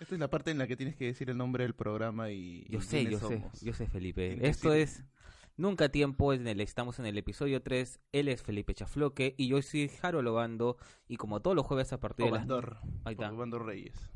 Esta es la parte en la que tienes que decir el nombre del programa y. Yo y sé, yo sé, somos. yo sé, Felipe. ¿En qué Esto es Nunca Tiempo, en el, estamos en el episodio 3. Él es Felipe Chafloque y yo soy Jaro Lobando. Y como todos los jueves a partir de las... Obandor. Ahí está. Obandor Reyes.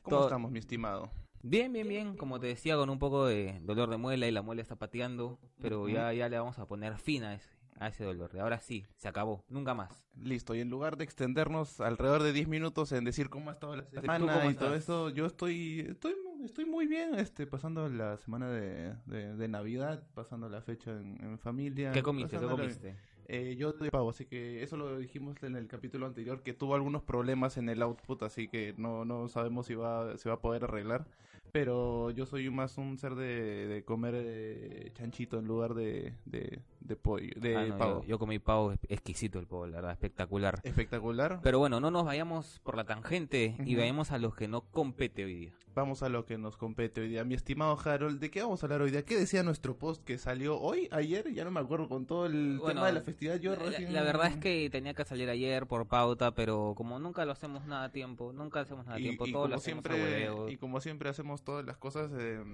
¿Cómo Todo- estamos, mi estimado? Bien, bien, bien. Como te decía, con un poco de dolor de muela y la muela está pateando. Pero ya, ya le vamos a poner fin a ese, a ese dolor. Ahora sí, se acabó. Nunca más. Listo, y en lugar de extendernos alrededor de 10 minutos en decir cómo ha estado la semana y todo eso, yo estoy, estoy, estoy muy bien, este, pasando la semana de, de, de Navidad, pasando la fecha en, en familia. ¿Qué comiste? ¿Qué comiste? Eh, yo de pavo, así que eso lo dijimos en el capítulo anterior, que tuvo algunos problemas en el output, así que no, no sabemos si va, se va a poder arreglar. Pero yo soy más un ser de, de comer eh, chanchito en lugar de, de, de pollo, de Ah, no, pavo. yo, yo comí pavo exquisito el pavo, la verdad, espectacular. Espectacular. Pero bueno, no nos vayamos por la tangente y vayamos a los que no compete hoy día. Vamos a lo que nos compete hoy día. Mi estimado Harold, ¿de qué vamos a hablar hoy día? ¿Qué decía nuestro post que salió hoy, ayer? Ya no me acuerdo con todo el Bueno, tema de la festividad. Yo la, recién- la verdad es que tenía que salir ayer por pauta, pero como nunca lo hacemos nada a tiempo, nunca hacemos nada a tiempo, y todo lo a huevo. y como siempre hacemos todas las cosas, eh,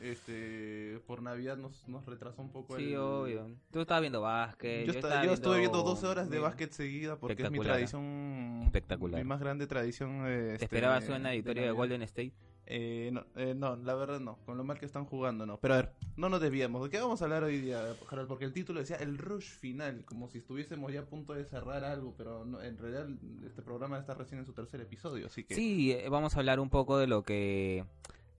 este, por Navidad nos, nos retrasó un poco Sí, el... obvio. Tú estabas viendo básquet, Yo, yo, esta- estaba yo estuve viendo viendo 12 horas de básquet seguida porque es mi tradición, Espectacular. mi más grande tradición. eh, ¿Te este, esperabas una victoria de Navidad. Golden State? Eh, no, eh, no, la verdad no, con lo mal que están jugando no. Pero a ver, no nos desviemos. ¿De qué vamos a hablar hoy día, Harold? Porque el título decía el rush final, como si estuviésemos ya a punto de cerrar algo, pero no, en realidad este programa está recién en su tercer episodio, así que... Sí, eh, vamos a hablar un poco de lo que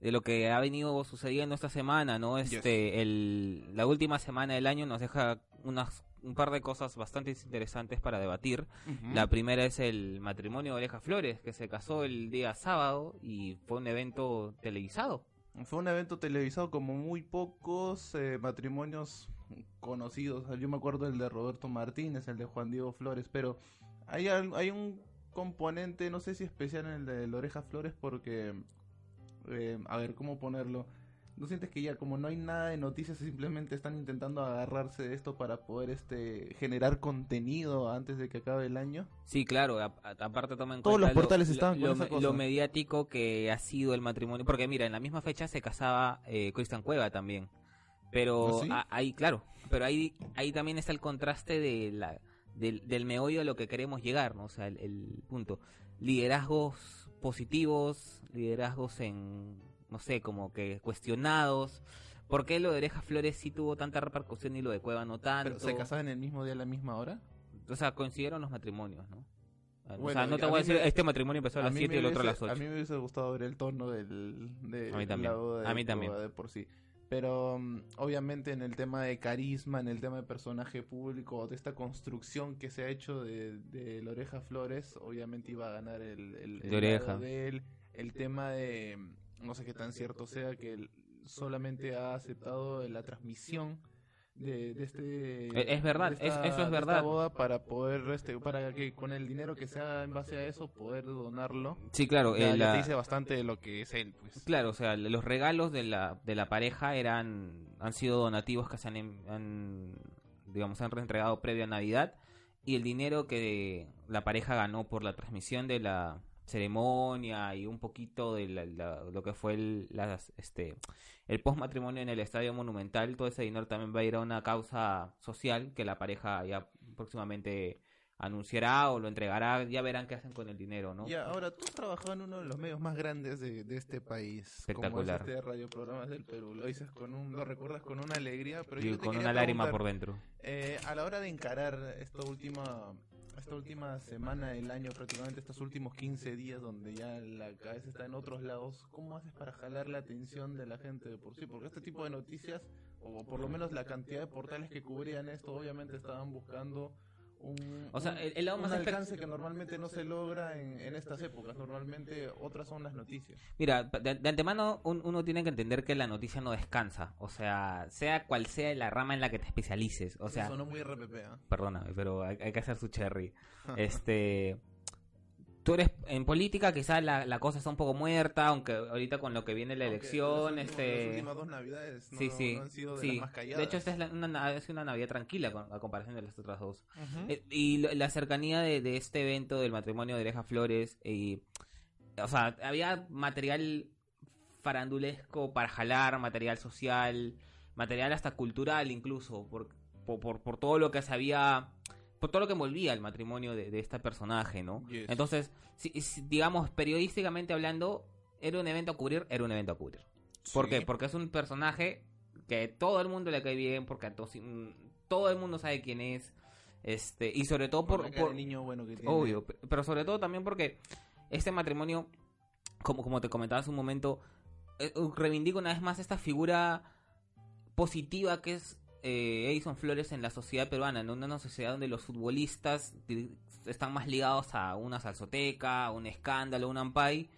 de lo que ha venido sucediendo esta semana, ¿no? Este, el, la última semana del año nos deja unas un par de cosas bastante interesantes para debatir. La primera es el matrimonio de Oreja Flores, que se casó el día sábado y fue un evento televisado. Fue un evento televisado como muy pocos eh, matrimonios conocidos. Yo me acuerdo el de Roberto Martínez, el de Juan Diego Flores, pero hay, hay un componente, no sé si especial en el de Oreja Flores, porque, eh, a ver, ¿cómo ponerlo? ¿No sientes que ya como no hay nada de noticias, simplemente están intentando agarrarse de esto para poder este generar contenido antes de que acabe el año? Sí, claro, a- a- aparte toma en Todos cuenta los portales estaban con lo, esa me- cosa. lo mediático que ha sido el matrimonio, porque mira, en la misma fecha se casaba eh, Cristian Cueva también. Pero ¿Ah, sí? a- ahí, claro, pero ahí, ahí también está el contraste de la, del, del meollo de lo que queremos llegar, ¿no? O sea, el, el punto. Liderazgos positivos, liderazgos en, no sé, como que cuestionados. ¿Por qué lo de Oreja Flores sí tuvo tanta repercusión y lo de Cueva no tanto? ¿Pero se casaban el mismo día a la misma hora? O sea, coincidieron los matrimonios, ¿no? O sea, no te a voy a decir, me- este matrimonio empezó a las mí 7 y el otro a las hubiese- 8. A mí me hubiese gustado ver el tono del, de A mí también. la boda de A mí también. De por sí. Pero mm, obviamente en el tema de carisma, en el tema de personaje público, de esta construcción que se ha hecho de, de la oreja Flores, obviamente iba a ganar el, el, De Oreja. lado de él. El tema de, no sé qué tan cierto sea, que él solamente ha aceptado la transmisión de, de este E- es verdad, de es- eso es de esta verdad. boda para poder este para que con el dinero que sea en base a eso poder donarlo Sí, claro, ya, eh, ya te dice bastante de lo que es él, pues. claro, o sea, los regalos de la, de la pareja eran han sido donativos que se han, em- han, digamos, han entregado previo a Navidad y el dinero que la pareja ganó por la transmisión de la ceremonia y un poquito de la- la- lo que fue el, las, este, el post matrimonio en el Estadio Monumental, todo ese dinero también va a ir a una causa social que la pareja ya próximamente anunciará o lo entregará, ya verán qué hacen con el dinero, ¿no? Ya, ahora tú has trabajado en uno de los medios más grandes de, de este país, Espectacular. como es este Radio Programas del Perú. Lo dices con un, lo recuerdas con una alegría, pero Y yo con una lágrima por dentro. eh, a la hora de encarar esta última esta última semana del año, prácticamente estos últimos 15 días donde ya la cabeza está en otros lados, ¿cómo haces para jalar la atención de la gente de por sí? Porque este tipo de noticias, o por lo menos la cantidad de portales que cubrían esto, obviamente estaban buscando un, O sea, un- el- lado más alcance que normalmente no se logra en, en estas épocas. Normalmente otras son las noticias. Mira, de, de antemano un- uno tiene que entender que la noticia no descansa. O sea, sea cual sea la rama en la que te especialices. O sea, Sonó muy RPP, ¿ah? perdóname, pero hay, hay que hacer su cherry. Este. Tú eres en política, quizás la, la cosa está un poco muerta, aunque ahorita con lo que viene la Aunque elección, las últimas- este. Las últimas dos navidades no, sí, sí, no han sido de sí. las más calladas. De hecho, esta es la- una, na- es una Navidad tranquila con- a comparación de las otras dos. Eh, y lo- la cercanía de, de este evento del matrimonio de Oreja Flores y o sea, había material farandulesco para jalar, material social, material hasta cultural incluso, por, por, por, todo lo que se había, por todo lo que envolvía el matrimonio de, de este personaje, ¿no? Yes. Entonces, si, si, digamos, periodísticamente hablando, era un evento a cubrir, era un evento a cubrir. ¿Por qué? Porque es un personaje que todo el mundo le cae bien, porque a mm, todo el mundo sabe quién es, este, y sobre todo Por, por, por- niño bueno que tiene. Obvio, pe- pero sobre todo también porque este matrimonio, como, como te comentaba hace un momento, eh, reivindica una vez más esta figura positiva que es eh, Edison Flores en la sociedad peruana, en una sociedad donde los futbolistas están más ligados a una salsoteca, un escándalo, un ampay.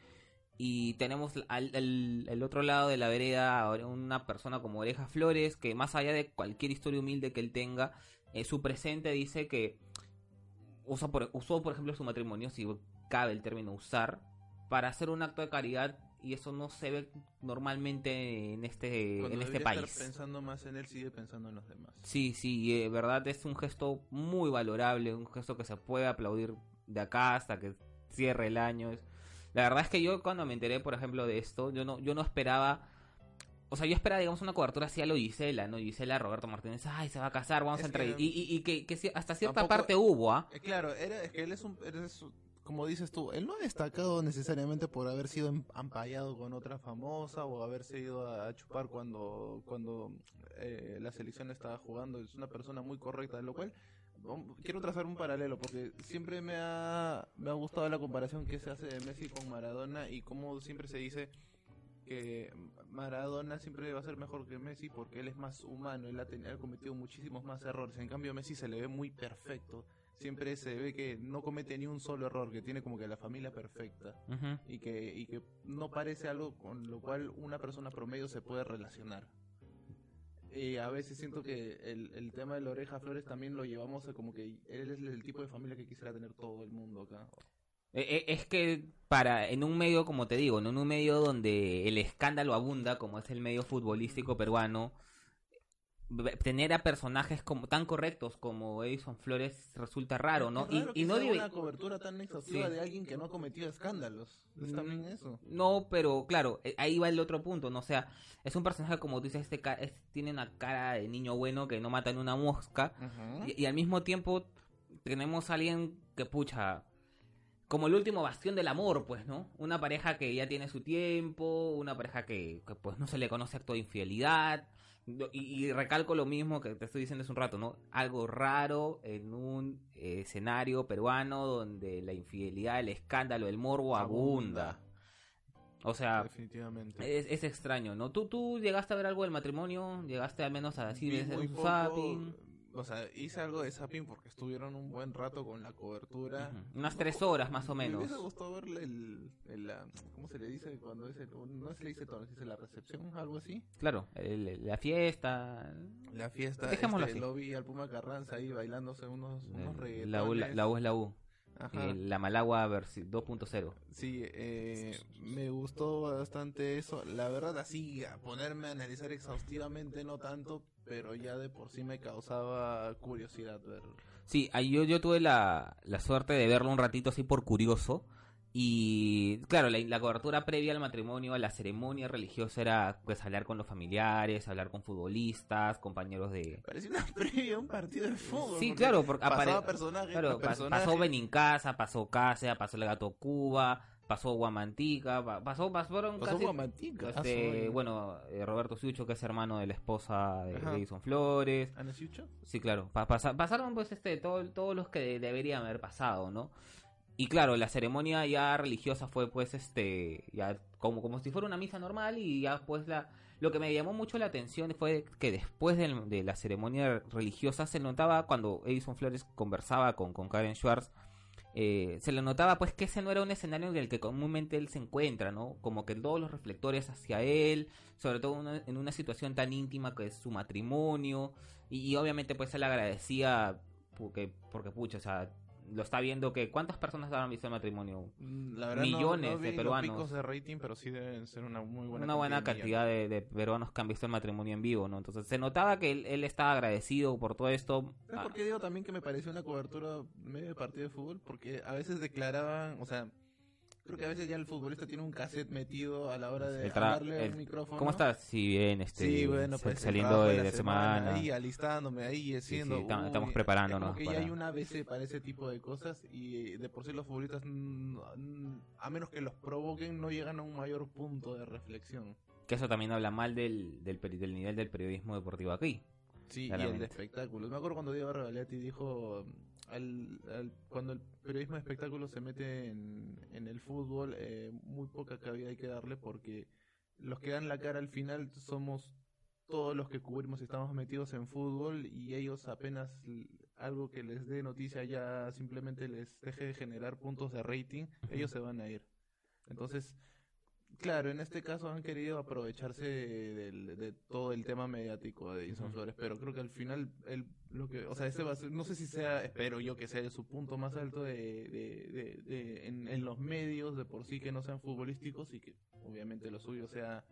Y tenemos al, otro lado de la vereda una persona como Oreja Flores, que más allá de cualquier historia humilde que él tenga, eh, su presente dice que usa usó, por ejemplo, su matrimonio, si cabe el término usar, para hacer un acto de caridad y eso no se ve normalmente en este, Cuando en este país. estar pensando más en él, sigue pensando en los demás. Sí, sí, eh, verdad es un gesto muy valorable, un gesto que se puede aplaudir de acá hasta que cierre el año. La verdad es que yo cuando me enteré, por ejemplo, de esto, yo no, yo no esperaba, o sea, yo esperaba, digamos, una cobertura así a lo Gisela, ¿no? Gisela, Roberto Martínez, ay, se va a casar, vamos Es a entrar. que- Y, y, y que, hasta cierta Tampoco- parte hubo, ¿ah? Eh, claro, era, es que él es un, es, como dices tú, él no ha destacado necesariamente por haber sido em- ampallado con otra famosa o haberse ido a, chupar cuando, cuando eh, la selección estaba jugando. Es una persona muy correcta, lo cual quiero trazar un paralelo porque siempre me ha, me ha gustado la comparación que se hace de Messi con Maradona y como siempre se dice que Maradona siempre va a ser mejor que Messi porque él es más humano, él ha, ten- él ha cometido muchísimos más errores. En cambio, Messi se le ve muy perfecto. Siempre se ve que no comete ni un solo error, que tiene como que la familia perfecta y que, y que no parece algo con lo cual una persona promedio se puede relacionar. Y a veces siento que el, el tema de la oreja Flores también lo llevamos a como que él es el tipo de familia que quisiera tener todo el mundo acá. Eh, eh, Es que para en un medio, como te digo, ¿no? en un medio donde el escándalo abunda, como es el medio futbolístico peruano, tener a personajes como tan correctos como Edison Flores resulta raro, ¿no? Es raro y, y que no sea digo- una cobertura tan exhaustiva Sí. de alguien que no ha cometido escándalos. Es Mm, también eso. No, pero claro, eh, ahí va el otro punto, ¿no? O sea, es un personaje como dices, este es- tiene una cara de niño bueno que no mata ni una mosca. Y, y al mismo tiempo tenemos a alguien que pucha como el último bastión del amor, pues, ¿no? Una pareja que ya tiene su tiempo, una pareja que, que, pues no se le conoce acto de infidelidad. Y, y recalco lo mismo que te estoy diciendo hace un rato, ¿no? Algo raro en un eh, escenario peruano donde la infidelidad, el escándalo, el morbo abunda. O sea, Definitivamente. es, es extraño, ¿no? ¿Tú, ¿Tú llegaste a ver algo del matrimonio? ¿Llegaste al menos a decir un poco? O sea, hice algo de zapping porque estuvieron un buen rato con la cobertura. Ujú. Unas tres horas más o Me menos. hubiese gustado ver el, el, la- ¿cómo se le dice cuando es el, no se le dice todo, se dice la recepción, algo así? Claro, el- la fiesta, La fiesta, Dejémoslo este, así. lo vi al Puma Carranza ahí bailándose unos, unos eh, la, U, la, reggaetones. la U es la U. Ajá. Eh, la Malagua versi- 2.0. Sí, eh, me gustó bastante eso. La verdad, así, a ponerme a analizar exhaustivamente, no tanto, pero ya de por sí me causaba curiosidad ver. Sí, yo, yo tuve la, la suerte de verlo un ratito así por curioso. Y claro, la, la cobertura previa al matrimonio, a la ceremonia religiosa era pues hablar con los familiares, hablar con futbolistas, compañeros de... Parecía una previa a un partido de fútbol. Sí, porque claro, porque pasaba apare- personaje Claro, personaje. pasó Benincasa, pasó Cáceres, pasó el Gato Cuba, pasó Guamantica, pa- pasó, pasaron Pasó casi... Guamantica. ah, Este, bueno, eh, Roberto Sucho, que es hermano de la esposa de. Edison Flores. ¿Ana Siucho? Sí, claro. Pa- pasa- pasaron pues este todo- todos los que de- deberían haber pasado, ¿no? Y claro, la ceremonia ya religiosa fue pues este ya como como si fuera una misa normal y ya pues la lo que me llamó mucho la atención fue que después de, la ceremonia religiosa se notaba cuando Edison Flores conversaba con, con Karen Schwartz eh, se le notaba pues que ese no era un escenario en el que comúnmente él se encuentra, ¿no? Como que todos los reflectores hacia él, sobre todo en una situación tan íntima que es su matrimonio, y, y obviamente pues él agradecía porque, porque pucha, o sea, lo está viendo que cuántas personas habrán visto el matrimonio, Mm, La verdad, no- Millones no, de vi peruanos. Los picos de rating, pero sí deben ser una muy buena una buena cantidad de, de peruanos que han visto el matrimonio en vivo, ¿no? Entonces se notaba que él, él estaba agradecido por todo esto. ¿Sabes Ah, por qué digo también que me pareció una cobertura medio de partido de fútbol? Porque a veces declaraban, o sea, Creo que a veces ya el futbolista tiene un cassette metido a la hora de El hablarle el- micrófono. ¿Cómo estás? Sí, bien, este, Sí, bueno, pues saliendo trabajo de, la de semana. Ahí alistándome, ahí haciendo. sí, uy, estamos es preparándonos como que ya para- hay una ABC para ese tipo de cosas y de por sí los futbolistas, a menos que los provoquen, no llegan a un mayor punto de reflexión. Que eso también habla mal del, del, del nivel del periodismo deportivo aquí. Sí, y el Claramente. de espectáculos. Me acuerdo cuando Diego Regalati dijo, al, al- cuando el periodismo de espectáculos se mete en, en el fútbol, eh, muy poca cabida hay que darle porque los que dan la cara al final somos todos los que cubrimos y estamos metidos en fútbol y ellos apenas algo que les dé noticia ya simplemente les deje de generar puntos de rating, ellos se van a ir. Entonces, Claro, en este caso han querido aprovecharse del- de, todo el tema mediático de Edison. Flores, pero creo que al final él, lo que, o sea, ese va a ser, no sé si sea, espero yo que sea su punto más alto de, de, de- de- en, en los medios de por sí que no sean futbolísticos y que obviamente lo suyo sea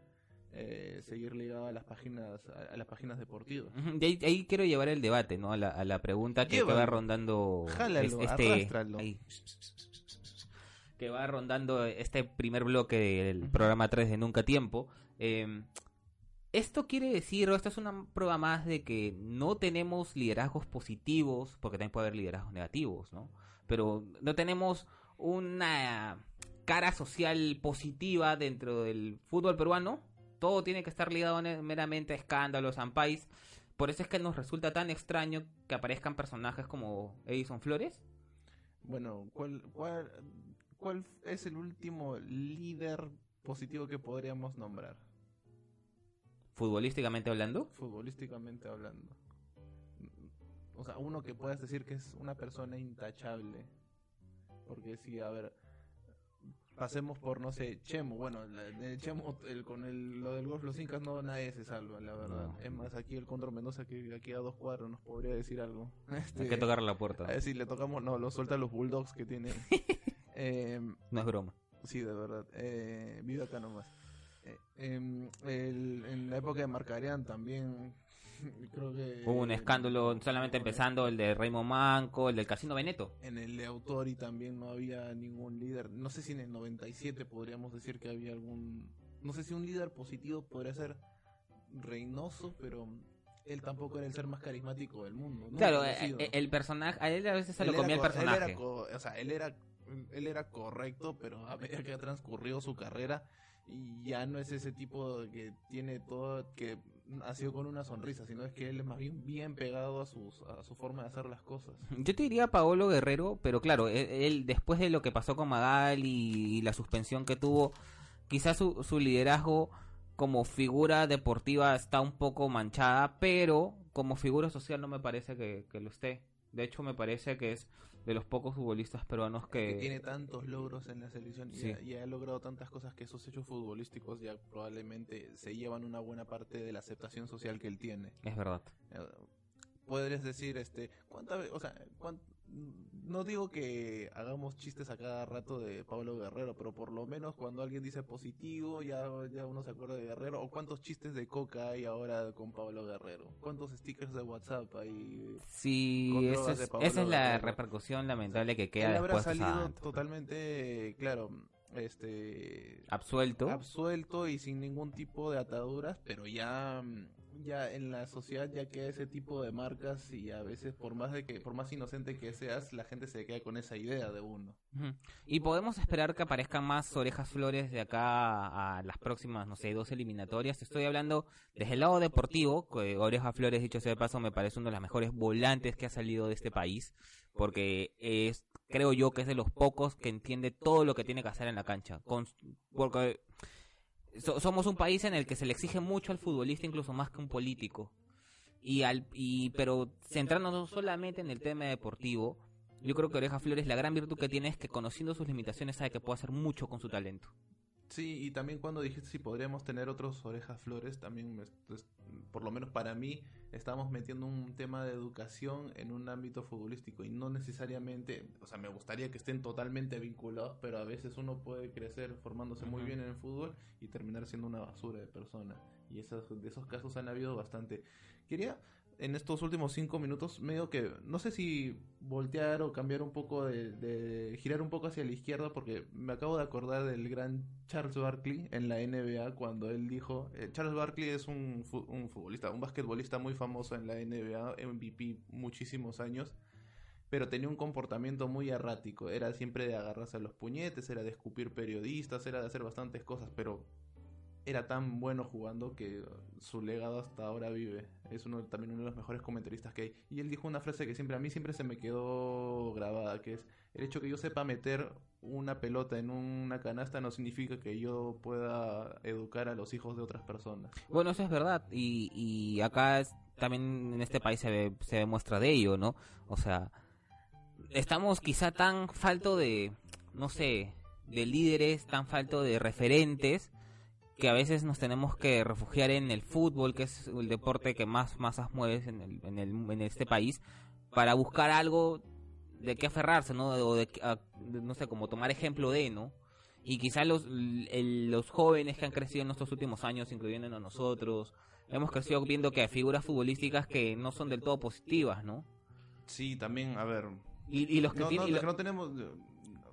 eh, seguir ligado a las páginas a, a las páginas deportivas. De ahí, ahí quiero llevar el debate, ¿no? A la, a la pregunta que, Llévalo. rondando Jálalo, es- este ahí. Que va rondando este primer bloque del programa 3 de Nunca Tiempo. Eh, esto quiere decir, o esto es una prueba más de que no tenemos liderazgos positivos, porque también puede haber liderazgos negativos, ¿no? Pero no tenemos una cara social positiva dentro del fútbol peruano. Todo tiene que estar ligado meramente a escándalos, ampais. Por eso es que nos resulta tan extraño que aparezcan personajes como Edison Flores. Bueno, ¿cuál, cuál, ¿cuál es el último líder positivo que podríamos nombrar? Futbolísticamente hablando. futbolísticamente hablando. O sea, uno que puedas decir que es una persona intachable. Porque si, a ver, pasemos por, no sé, Chemo. Bueno, la- Chemo, el, con el, lo del golf, los incas, no, nadie se salva, la verdad. No. Es más, aquí el Contra Mendoza, que aquí a dos cuadros, nos podría decir algo. Este, Hay que tocar la puerta. A ver si le tocamos, no, lo suelta los Bulldogs que tiene. eh, No es broma. Sí, de verdad. Eh, vive acá nomás. Eh, em, el- en la época de Marcarian también creo que... Hubo un escándalo solamente en- empezando el de Raymond Manco, el del Casino Veneto. En el de Autori también no había ningún líder. No sé si en el 97 podríamos decir que había algún... No sé si un líder positivo podría ser Reynoso, pero él tampoco era el ser más carismático del mundo. ¿no? Claro, eh, el personaje, a él a veces se Él lo comía el co- él era personaje. o sea, él era, él era correcto, pero a medida que ha transcurrido su carrera, y ya no es ese tipo que tiene todo, que ha sido con una sonrisa, sino es que él es más bien bien pegado a, a su forma de hacer las cosas. Yo te diría Paolo Guerrero, pero claro, él, él, después de lo que pasó con Magal y, y la suspensión que tuvo, quizás su, su liderazgo como figura deportiva está un poco manchada, pero como figura social no me parece que, que lo esté. De hecho, me parece que es de los pocos futbolistas peruanos que... Que tiene tantos logros en la selección y, Sí. ha, y ha logrado tantas cosas que esos hechos futbolísticos ya probablemente se llevan una buena parte de la aceptación social que él tiene. Es verdad. Podrías decir este cuánta ve- o sea no digo que hagamos chistes a cada rato de Pablo Guerrero pero por lo menos cuando alguien dice positivo ya ya uno se acuerda de Guerrero o cuántos chistes de coca hay ahora con Pablo Guerrero cuántos stickers de WhatsApp hay Sí, esa es, esa es la Guerrero. repercusión lamentable que queda él habrá salido Santos. totalmente claro este absuelto. absuelto y sin ningún tipo de ataduras, pero ya mm, ya en la sociedad ya queda ese tipo de marcas y a veces por más de que por más inocente que seas, la gente se queda con esa idea de uno. Y podemos esperar que aparezcan más orejas flores de acá a las próximas, no sé, dos eliminatorias. Estoy hablando desde el lado deportivo, que Oreja Flores, dicho sea de paso, me parece uno de los mejores volantes que ha salido de este país, porque es, creo yo que es de los pocos que entiende todo lo que tiene que hacer en la cancha. Porque so- somos un país en el que se le exige mucho al futbolista, incluso más que un político. Y al, y, pero centrándonos solamente en el tema deportivo, yo creo que Oreja Flores la gran virtud que tiene es que conociendo sus limitaciones sabe que puede hacer mucho con su talento. Sí, y también cuando dijiste si podríamos tener otros orejas flores, también me- por lo menos para mí estamos metiendo un tema de educación en un ámbito futbolístico y no necesariamente, o sea, me gustaría que estén totalmente vinculados, pero a veces uno puede crecer formándose muy bien en el fútbol y terminar siendo una basura de persona. Y esos, de esos casos han habido bastante. Quería en estos últimos cinco minutos, medio que, no sé si voltear o cambiar un poco de, de, girar un poco hacia la izquierda, porque me acabo de acordar del gran Charles Barkley en la NBA cuando él dijo, eh, Charles Barkley es un, un futbolista, un basquetbolista muy famoso en la NBA, MVP muchísimos años, pero tenía un comportamiento muy errático, era siempre de agarrarse a los puñetes, era de escupir periodistas, era de hacer bastantes cosas, pero era tan bueno jugando que su legado hasta ahora vive. Es uno también uno de los mejores comentaristas que hay. Y él dijo una frase que siempre a mí siempre se me quedó grabada, que es el hecho que yo sepa meter una pelota en una canasta no significa que yo pueda educar a los hijos de otras personas. Bueno, eso es verdad. Y, y acá también en este país se, se demuestra de ello, ¿no? O sea, estamos quizá tan falto de, no sé, de líderes, tan falto de referentes que a veces nos tenemos que refugiar en el fútbol, que es el deporte que más masas mueve en, el, en, el, en este país, para buscar algo de qué aferrarse, ¿no? O de, no sé, como tomar ejemplo de, ¿no? Y quizá los, los jóvenes que han crecido en estos últimos años, incluyendo a nosotros, hemos crecido viendo que hay figuras futbolísticas que no son del todo positivas, ¿no? Sí, también, a ver. Y, los que no, tienen... No, que no tenemos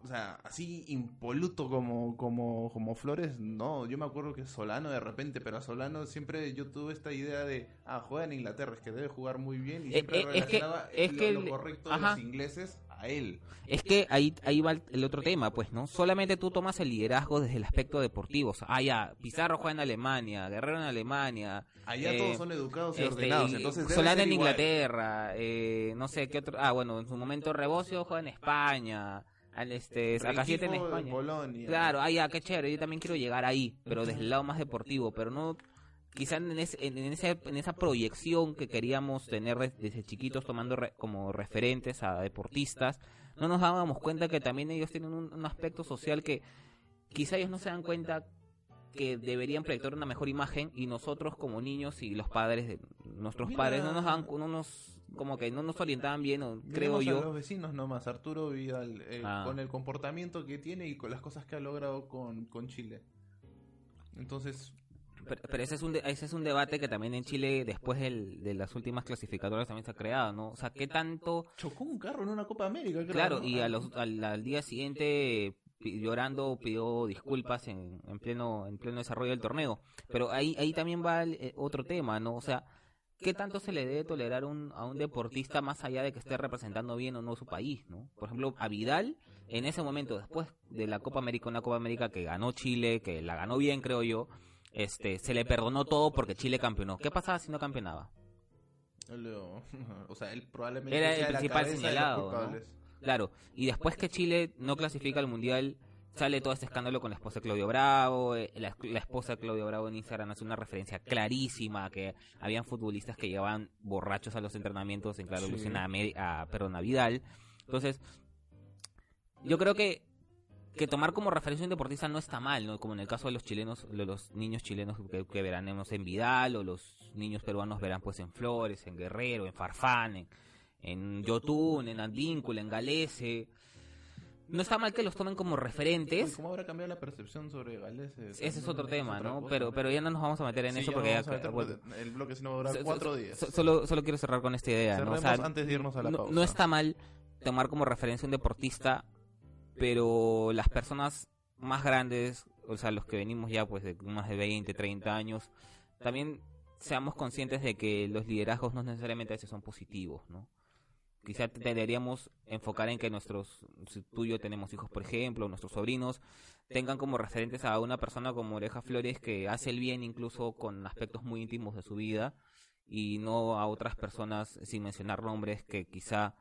o sea, así impoluto como, como, como Flores, no, yo me acuerdo que Solano de repente, pero a Solano siempre yo tuve esta idea de, ah, juega en Inglaterra, es que debe jugar muy bien, y Eh, siempre eh, es que- relacionaba es lo, que lo correcto de los ingleses a él. Es que ahí, ahí va el, otro tema, pues, ¿no? Solamente tú tomas el liderazgo desde el aspecto deportivo. O sea, ah, ya, Pizarro juega en Alemania, Guerrero en Alemania. Allá eh, todos son educados y este, ordenados, entonces ser en igual. Inglaterra, eh, no sé qué otro. Ah, bueno, en su momento Rebocio juega en España. Al este, Sacasiete en Rengifo de España. Polonia. Claro, ah, ya, qué chévere, yo también quiero llegar ahí, pero desde el lado más deportivo, pero no, quizá en, ese- en, en ese- en esa proyección que queríamos tener de- desde chiquitos tomando re- como referentes a deportistas, no nos dábamos cuenta que también ellos tienen un, un aspecto social que quizá ellos no se dan cuenta que deberían proyectar una mejor imagen y nosotros como niños y los padres de nuestros Mira. padres no nos dan no nos como que no nos orientaban bien o creo Miremos a yo los vecinos nomás, Arturo Vidal, eh, Ah. con el comportamiento que tiene y con las cosas que ha logrado con, con Chile. Entonces, Pero, pero ese es un de- ese es un debate que también en Chile después del- de las últimas clasificatorias también se ha creado, ¿no? O sea, ¿qué tanto? chocó un carro en una Copa América, creo, Claro, y a los, al, al día siguiente llorando pidió disculpas en, en pleno en pleno desarrollo del torneo. Pero ahí ahí también va el, eh, otro tema, ¿no? O sea, ¿qué tanto se le debe tolerar un, a un deportista más allá de que esté representando bien o no su país, ¿no? Por ejemplo, a Vidal en ese momento después de la Copa América, una Copa América que ganó Chile, que la ganó bien, creo yo. Este, se le perdonó todo porque Chile campeonó. ¿Qué pasaba si no campeonaba? él, o sea, él probablemente Era el principal señalado. Claro, y después que Chile no clasifica al Mundial, sale todo este escándalo con la esposa de Claudio Bravo, eh, la, la esposa de Claudio Bravo en Instagram hace una referencia clarísima a que habían futbolistas que llevaban borrachos a los entrenamientos en claro Sí. alusión a, Meri- a, perdón, a Vidal. Entonces, yo creo que que tomar como referencia un deportista no está mal, ¿no? Como en el caso de los chilenos, los niños chilenos que, que verán en Vidal, o los niños peruanos verán pues en Flores, en Guerrero, en Farfán, en, en Yotun, en Advíncula, en Galese. No está mal que los tomen como referentes. ¿Cómo habrá cambiado la percepción sobre Gales? Ese es otro tema, ¿no? Pero pero ya no nos vamos a meter en Sí, eso porque ya- a meter, bueno, porque el bloque si no va a durar so- cuatro so- días. so- solo, solo quiero cerrar con esta idea, ¿no? O Cerremos sea, antes de irnos a la no, pausa. no está mal tomar como referencia un deportista, pero las personas más grandes, o sea, los que venimos ya pues de más de 20, 30 años, también seamos conscientes de que los liderazgos no necesariamente a veces son positivos, ¿no? Quizá deberíamos enfocar en que nuestros, si tú y yo tenemos hijos, por ejemplo, nuestros sobrinos, tengan como referentes a una persona como Oreja Flores que hace el bien incluso con aspectos muy íntimos de su vida y no a otras personas, sin mencionar nombres, que quizá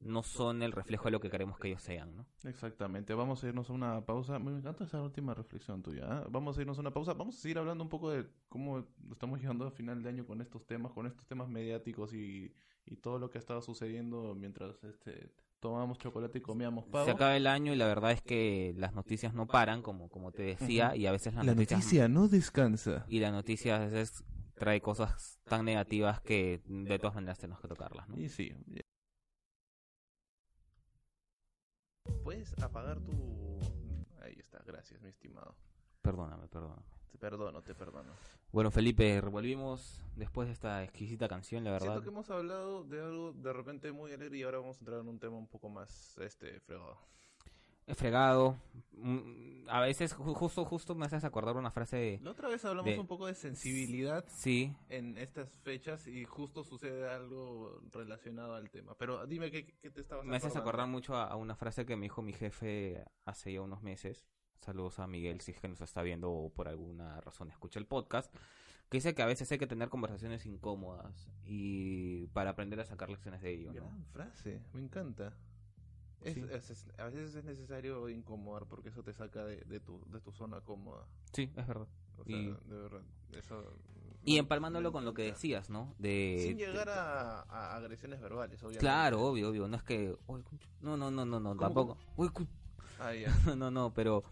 no son el reflejo de lo que queremos que ellos sean, ¿no? Exactamente, vamos a irnos a una pausa. Me encanta esa última reflexión tuya. ¿eh? Vamos a irnos a una pausa. Vamos a seguir hablando un poco de cómo estamos llegando a final de año con estos temas, con estos temas mediáticos y, y todo lo que ha estado sucediendo mientras este tomábamos chocolate y comíamos pavo. Se acaba el año y la verdad es que las noticias no paran, como, como te decía, y a veces las La noticias... noticia no descansa. Y la noticia a veces trae cosas tan negativas que de todas maneras tenemos que tocarlas, ¿no? Y sí. Puedes apagar tu... Ahí está, gracias, mi estimado. Perdóname, perdóname. Te perdono, te perdono. Bueno, Felipe, volvimos después de esta exquisita canción, la verdad. Siento que hemos hablado de algo de repente muy alegre y ahora vamos a entrar en un tema un poco más este fregado. Fregado. mm, A veces ju- justo justo me haces acordar una frase de... La otra vez hablamos De- un poco de sensibilidad Sí, en estas fechas y justo sucede algo relacionado al tema. Pero dime qué, qué te estabas me haces acordar mucho a, a una frase que me dijo mi jefe hace ya unos meses. Saludos a Miguel, si es que nos está viendo o por alguna razón escucha el podcast. Que dice que a veces hay que tener conversaciones incómodas y para aprender a sacar lecciones de ello, ¿no? Gran frase, me encanta. Es- Sí. es- es- a veces es necesario incomodar porque eso te saca de, de tu, de tu zona cómoda. Sí, es verdad. O sea, Y- de verdad, eso... Y empalmándolo con lo que decías, ¿no? De Sin llegar a, a agresiones verbales, obviamente. Claro, obvio, obvio. No es que. No, no, no, no, no, ¿Cómo, tampoco. Uy, Ah, no, no, pero.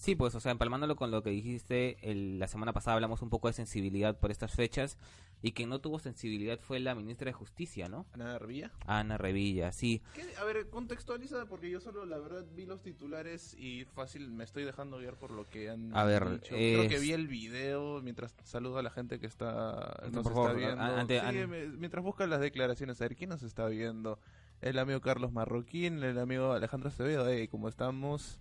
Sí, pues, o sea, empalmándolo con lo que dijiste, el- la semana pasada hablamos un poco de sensibilidad por estas fechas. Y quien no tuvo sensibilidad fue la ministra de Justicia, ¿no? Ana Revilla. Ana Revilla, sí. ¿Qué? A ver, contextualiza porque yo solo la verdad vi los titulares y fácil me estoy dejando guiar por lo que han A ver, dicho. Creo que vi el video mientras saludo a la gente que está Por nos favor, está viendo. a- ante- Sí, an- me- mientras buscan las declaraciones, a ver quién nos está viendo. El amigo Carlos Marroquín, el amigo Alejandro Acevedo, hey, ¿cómo estamos?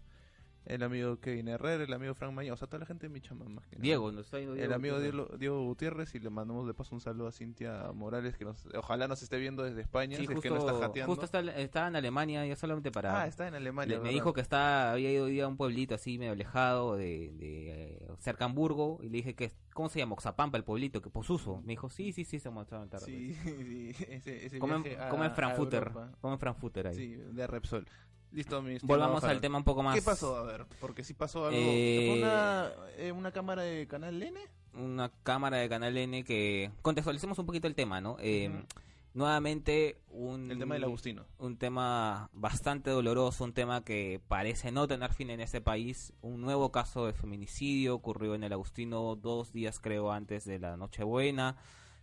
El amigo Kevin Herrera, el amigo Frank Maña, o sea, toda la gente de mi más que nada. Diego, nos está viendo El Diego amigo. Diego, Diego Gutiérrez y le mandamos de paso un saludo a Cintia Morales que nos, ojalá nos esté viendo desde España, Sí, si es justo, que no está jateando. justo está, está en Alemania ya solamente para... Ah, está en Alemania. Le- me dijo que está, había ido a un pueblito así medio alejado de, de cerca de Hamburgo y le dije que ¿cómo se llama? Oxapampa el pueblito, que Posuso. Me dijo, sí, sí, sí, se mostraba en tarde. Sí, sí, ese, ese Comen, a- comen Frankfurter, comen Frankfurter ahí. Sí, de Repsol. Listo, mi Volvamos al tema un poco más. ¿Qué pasó? A ver, porque sí pasó algo. Eh, ¿Fue una, eh, una cámara de Canal N? Una cámara de Canal N que contextualicemos un poquito el tema, ¿no? Eh. Nuevamente un El tema del Agustino. un tema bastante doloroso, un tema que parece no tener fin en este país. Un nuevo caso de feminicidio ocurrió en el Agustino dos días creo antes de la Nochebuena.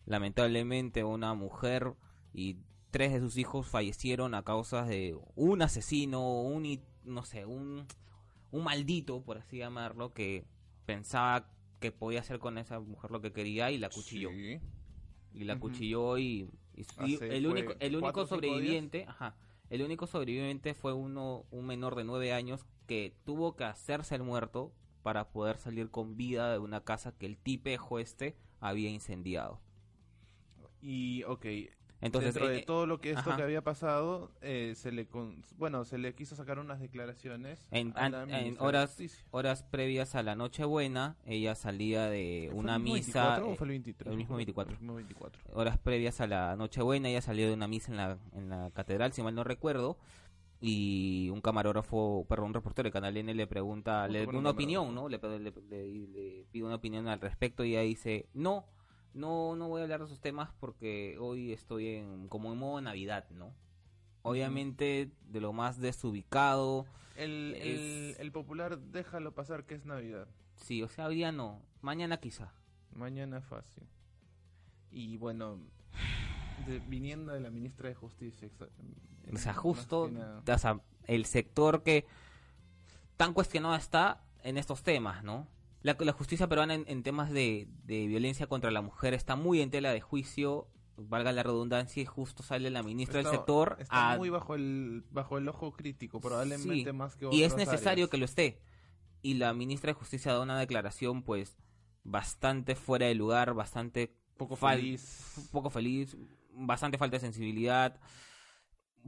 Lamentablemente una mujer y tres de sus hijos fallecieron a causa de un asesino, un no sé, un un maldito por así llamarlo que pensaba que podía hacer con esa mujer lo que quería y la cuchilló Sí. y la cuchilló y, y- y Hace- el único el único sobreviviente ajá el único sobreviviente fue uno un menor de nueve años que tuvo que hacerse el muerto para poder salir con vida de una casa que el tipejo este había incendiado Y, ok. Entonces Dentro eh, de todo lo que esto ajá. que había pasado, eh, se le con- bueno, se le quiso sacar unas declaraciones en, a an- la en ministra de horas horas previas a la Nochebuena ella salía de ¿Fue una misa 24 o eh, fue el 23? el mismo 24. El mismo 24. horas previas a la Nochebuena, ella salió de una misa en la, en la catedral, si mal no recuerdo, y un camarógrafo, perdón, un reportero de Canal N le pregunta, ¿Cómo le una opinión? ¿no? Le, le- le- le pide una opinión al respecto y ella dice, no, no, no voy a hablar de esos temas porque hoy estoy en, como en modo Navidad, ¿no? Obviamente de lo más desubicado, El, el, Es- el popular déjalo pasar que es Navidad. sí, o sea, hoy día no, mañana quizá. Mañana fácil. Y bueno, de- viniendo de la ministra de Justicia. exa- O sea, justo o sea, el sector que tan cuestionado está en estos temas, ¿no? La, la justicia peruana en, en temas de, de violencia contra la mujer está muy en tela de juicio, valga la redundancia, y justo sale la ministra Está- del sector Está a- muy bajo el, bajo el ojo crítico, probablemente Sí, más que y es necesario áreas. que lo esté. Y la ministra de Justicia da una declaración, pues, bastante fuera de lugar, bastante Poco feliz. poco feliz, bastante falta de sensibilidad,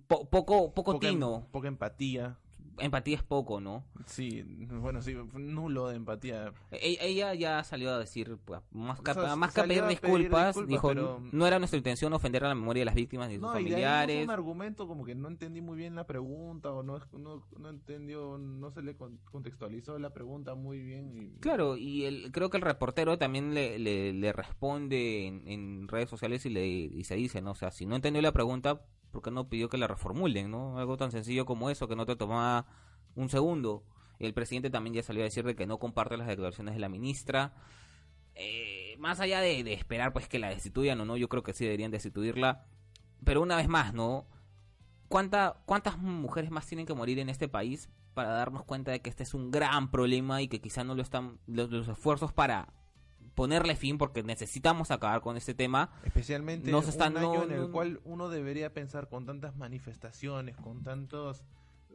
po- poco, poco poca, em- tino. poca empatía. Empatía es poco, ¿no? Sí, bueno, sí, nulo de empatía. E- Ella ya salió a decir, pues, más que, O sea, más que a salió pedir a pedir disculpas, disculpas, dijo, pero- no era nuestra intención ofender a la memoria de las víctimas ni sus No, y de ahí familiares. puso un argumento como que no entendí muy bien la pregunta o no, no, no entendió, no se le con- contextualizó la pregunta muy bien. Y... Claro, y el, creo que el reportero también le, le, le responde en, en redes sociales y, le, y se dice, ¿no? O sea, si no entendió la pregunta, ¿por qué no pidió que la reformulen, no? Algo tan sencillo como eso, que no te tomaba un segundo. El presidente también ya salió a decir de que no comparte las declaraciones de la ministra. Eh, más allá de, esperar pues que la destituyan o no, yo creo que sí deberían destituirla. Pero una vez más, ¿no? ¿Cuánta, ¿Cuántas mujeres más tienen que morir en este país para darnos cuenta de que este es un gran problema y que quizá no lo están los, los esfuerzos para ponerle fin porque necesitamos acabar con este tema. Especialmente No se están- un año no- en el no- cual uno debería pensar con tantas manifestaciones, con tantos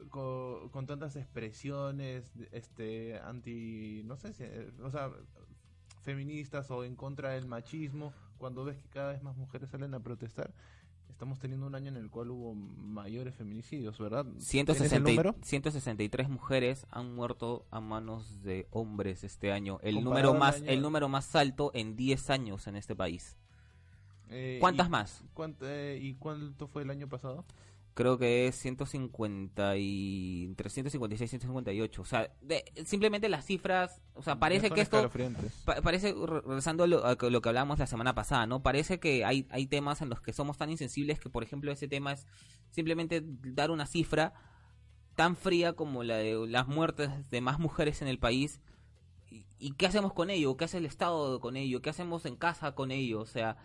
co- con, tantas expresiones este anti no sé si o sea feministas o en contra del machismo cuando ves que cada vez más mujeres salen a protestar estamos teniendo un año en el cual hubo mayores feminicidios verdad ¿Tienes el 160 y- número? 163 mujeres han muerto a manos de hombres este año. El Comparado número más año- el número más alto en 10 años en este país. Eh, ¿Cuántas y, más? cuánt- eh, ¿Y cuánto fue el año pasado? Creo que es 150 y entre 156 y 158. O sea, de- simplemente las cifras, o sea, parece que esto. Pa- parece, re- regresando a lo, a lo que hablábamos la semana pasada, ¿no? Parece que hay, hay temas en los que somos tan insensibles que, por ejemplo, ese tema es simplemente dar una cifra tan fría como la de las muertes de más mujeres en el país. ¿Y, y qué hacemos con ello? ¿Qué hace el Estado con ello? ¿Qué hacemos en casa con ello? O sea,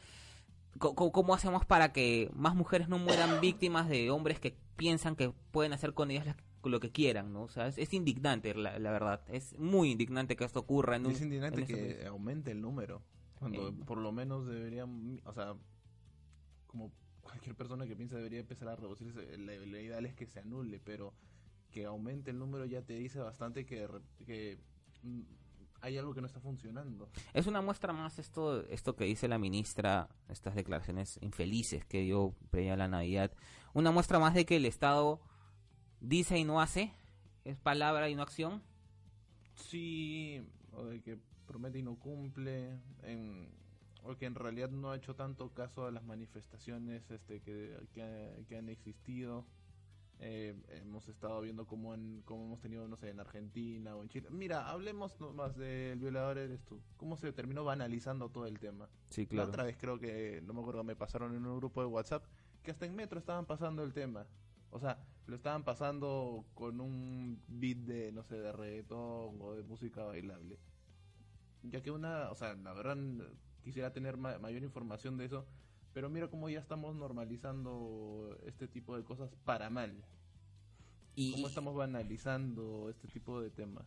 ¿cómo hacemos para que más mujeres no mueran víctimas de hombres que piensan que pueden hacer con ellas las- lo que quieran, ¿no? O sea, es, es indignante, la, la verdad. Es muy indignante que esto ocurra en un... Es indignante en este que país. aumente el número. Cuando Eh. por lo menos deberían, o sea, como cualquier persona que piensa debería empezar a reducirse, la, la ideal es que se anule, pero que aumente el número ya te dice bastante que, hay algo que no está funcionando. Es una muestra más esto, esto que dice la ministra, estas declaraciones infelices que dio previa a la Navidad. Una muestra más de que el Estado dice y no hace, es palabra y no acción. Sí, o de que promete y no cumple, en, o que en realidad no ha hecho tanto caso a las manifestaciones este, que, que han existido. Eh, hemos estado viendo cómo, han, cómo hemos tenido, no sé, en Argentina o en Chile. Mira, hablemos más del violador eres tú. ¿Cómo se terminó banalizando todo el tema? Sí, La otra vez creo que, no me acuerdo, me pasaron en un grupo de WhatsApp que hasta en Metro estaban pasando el tema. O sea, lo estaban pasando con un beat de, no sé, de reggaetón o de música bailable. Ya que una, o sea, la verdad quisiera tener ma- mayor información de eso, pero mira cómo ya estamos normalizando este tipo de cosas para mal. Y, Cómo estamos banalizando este tipo de temas.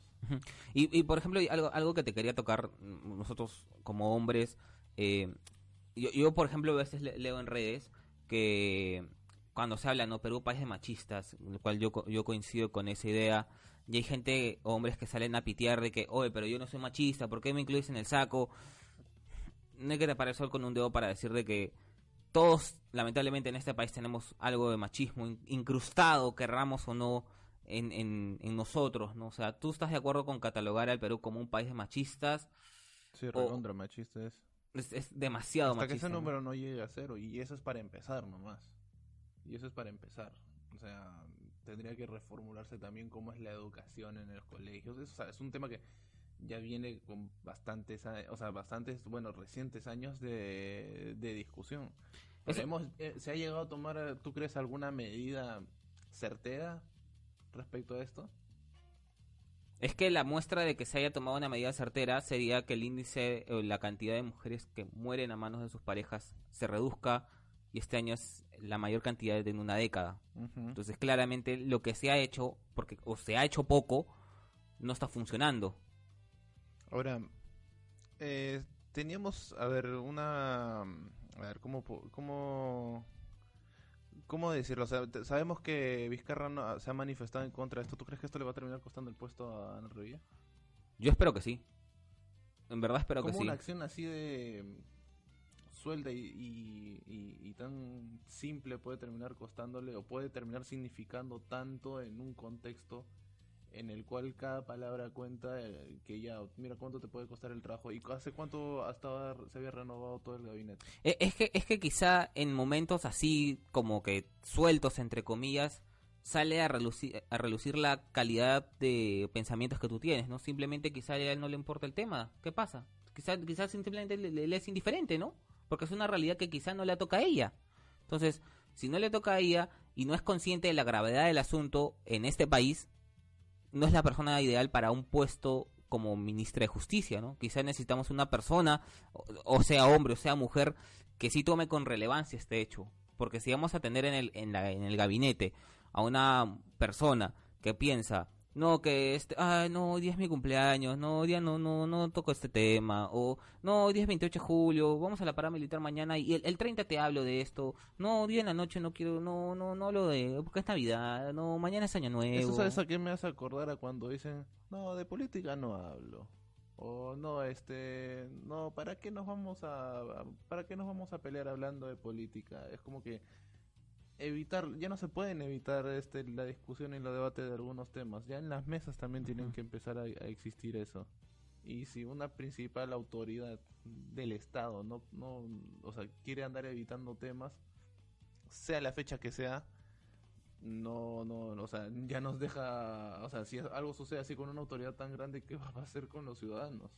y, y, por ejemplo, algo, algo que te quería tocar, mm, nosotros como hombres, eh, yo, yo, por ejemplo a veces le- leo en redes que cuando se habla, ¿no? Perú, país de machistas, el cual yo, yo coincido con esa idea, y hay gente, hombres que salen a pitear de que, oye, pero yo no soy machista, ¿por qué me incluyes en el saco? No hay que tapar el sol con un dedo para decir de que todos, lamentablemente, en este país tenemos algo de machismo in- incrustado, querramos o no, en, en, en nosotros, ¿no? O sea, ¿tú estás de acuerdo con catalogar al Perú como un país de machistas? Sí, recontra machista es. Es, demasiado Hasta que machista. ese ¿no? número no llegue a cero. Y eso es para empezar nomás. Y eso es para empezar. O sea, tendría que reformularse también cómo es la educación en los colegios. Es, o sea, es un tema que ya viene con bastantes, o sea, bastantes, bueno, recientes años de, de discusión. Pero Eso- hemos, eh, ¿Se ha llegado a tomar, eh, tú crees, alguna medida certera respecto a esto? Es que la muestra de que se haya tomado una medida certera sería que el índice o la cantidad de mujeres que mueren a manos de sus parejas se reduzca y este año es la mayor cantidad en una década. Entonces, claramente lo que se ha hecho, porque o se ha hecho poco, no está funcionando. Ahora, eh, teníamos, a ver, una... A ver, ¿cómo, cómo, cómo decirlo? O sea, te- sabemos que Vizcarra no- se ha manifestado en contra de esto. ¿Tú crees que esto le va a terminar costando el puesto a Ana Revilla? Yo espero que sí. En verdad espero que ¿Cómo sí. una acción así de suelta y, y- y- y tan simple puede terminar costándole o puede terminar significando tanto en un contexto en el cual cada palabra cuenta eh, que ya, mira cuánto te puede costar el trabajo y hace cuánto hasta se había renovado todo el gabinete. Eh, Es que, es que quizá en momentos así como que sueltos, entre comillas, sale a relucir, a relucir la calidad de pensamientos que tú tienes, ¿no? Simplemente quizá a él no le importa el tema. ¿Qué pasa? Quizá, quizá simplemente le, le- le es indiferente, ¿no? Porque es una realidad que quizá no le toca a ella. Entonces, si no le toca a ella y no es consciente de la gravedad del asunto en este país, no es la persona ideal para un puesto como ministra de justicia, ¿no? Quizá necesitamos una persona, o, o sea hombre o sea mujer, que sí tome con relevancia este hecho. Porque si vamos a tener en el, en, la, en el gabinete a una persona que piensa no que este, ah, no, hoy día es mi cumpleaños, no, hoy día no, no, no toco este tema, o no, hoy día es 28 de julio, vamos a la parada militar mañana y el, el 30 te hablo de esto, no, hoy día en la noche no quiero, no, no, no hablo de, porque es Navidad, no, mañana es Año Nuevo. Eso sabes a qué me hace acordar a cuando dicen, no, de política no hablo. O no, este, no, ¿para qué nos vamos a, para qué nos vamos a pelear hablando de política? Es como que evitar, ya no se pueden evitar este la discusión y los debates de algunos temas. Ya en las mesas también tienen que empezar a, a existir eso. Y si una principal autoridad del Estado no, no, o sea, quiere andar evitando temas, sea la fecha que sea, no, no, o sea, ya nos deja, o sea, si algo sucede así con una autoridad tan grande, ¿qué va a hacer con los ciudadanos?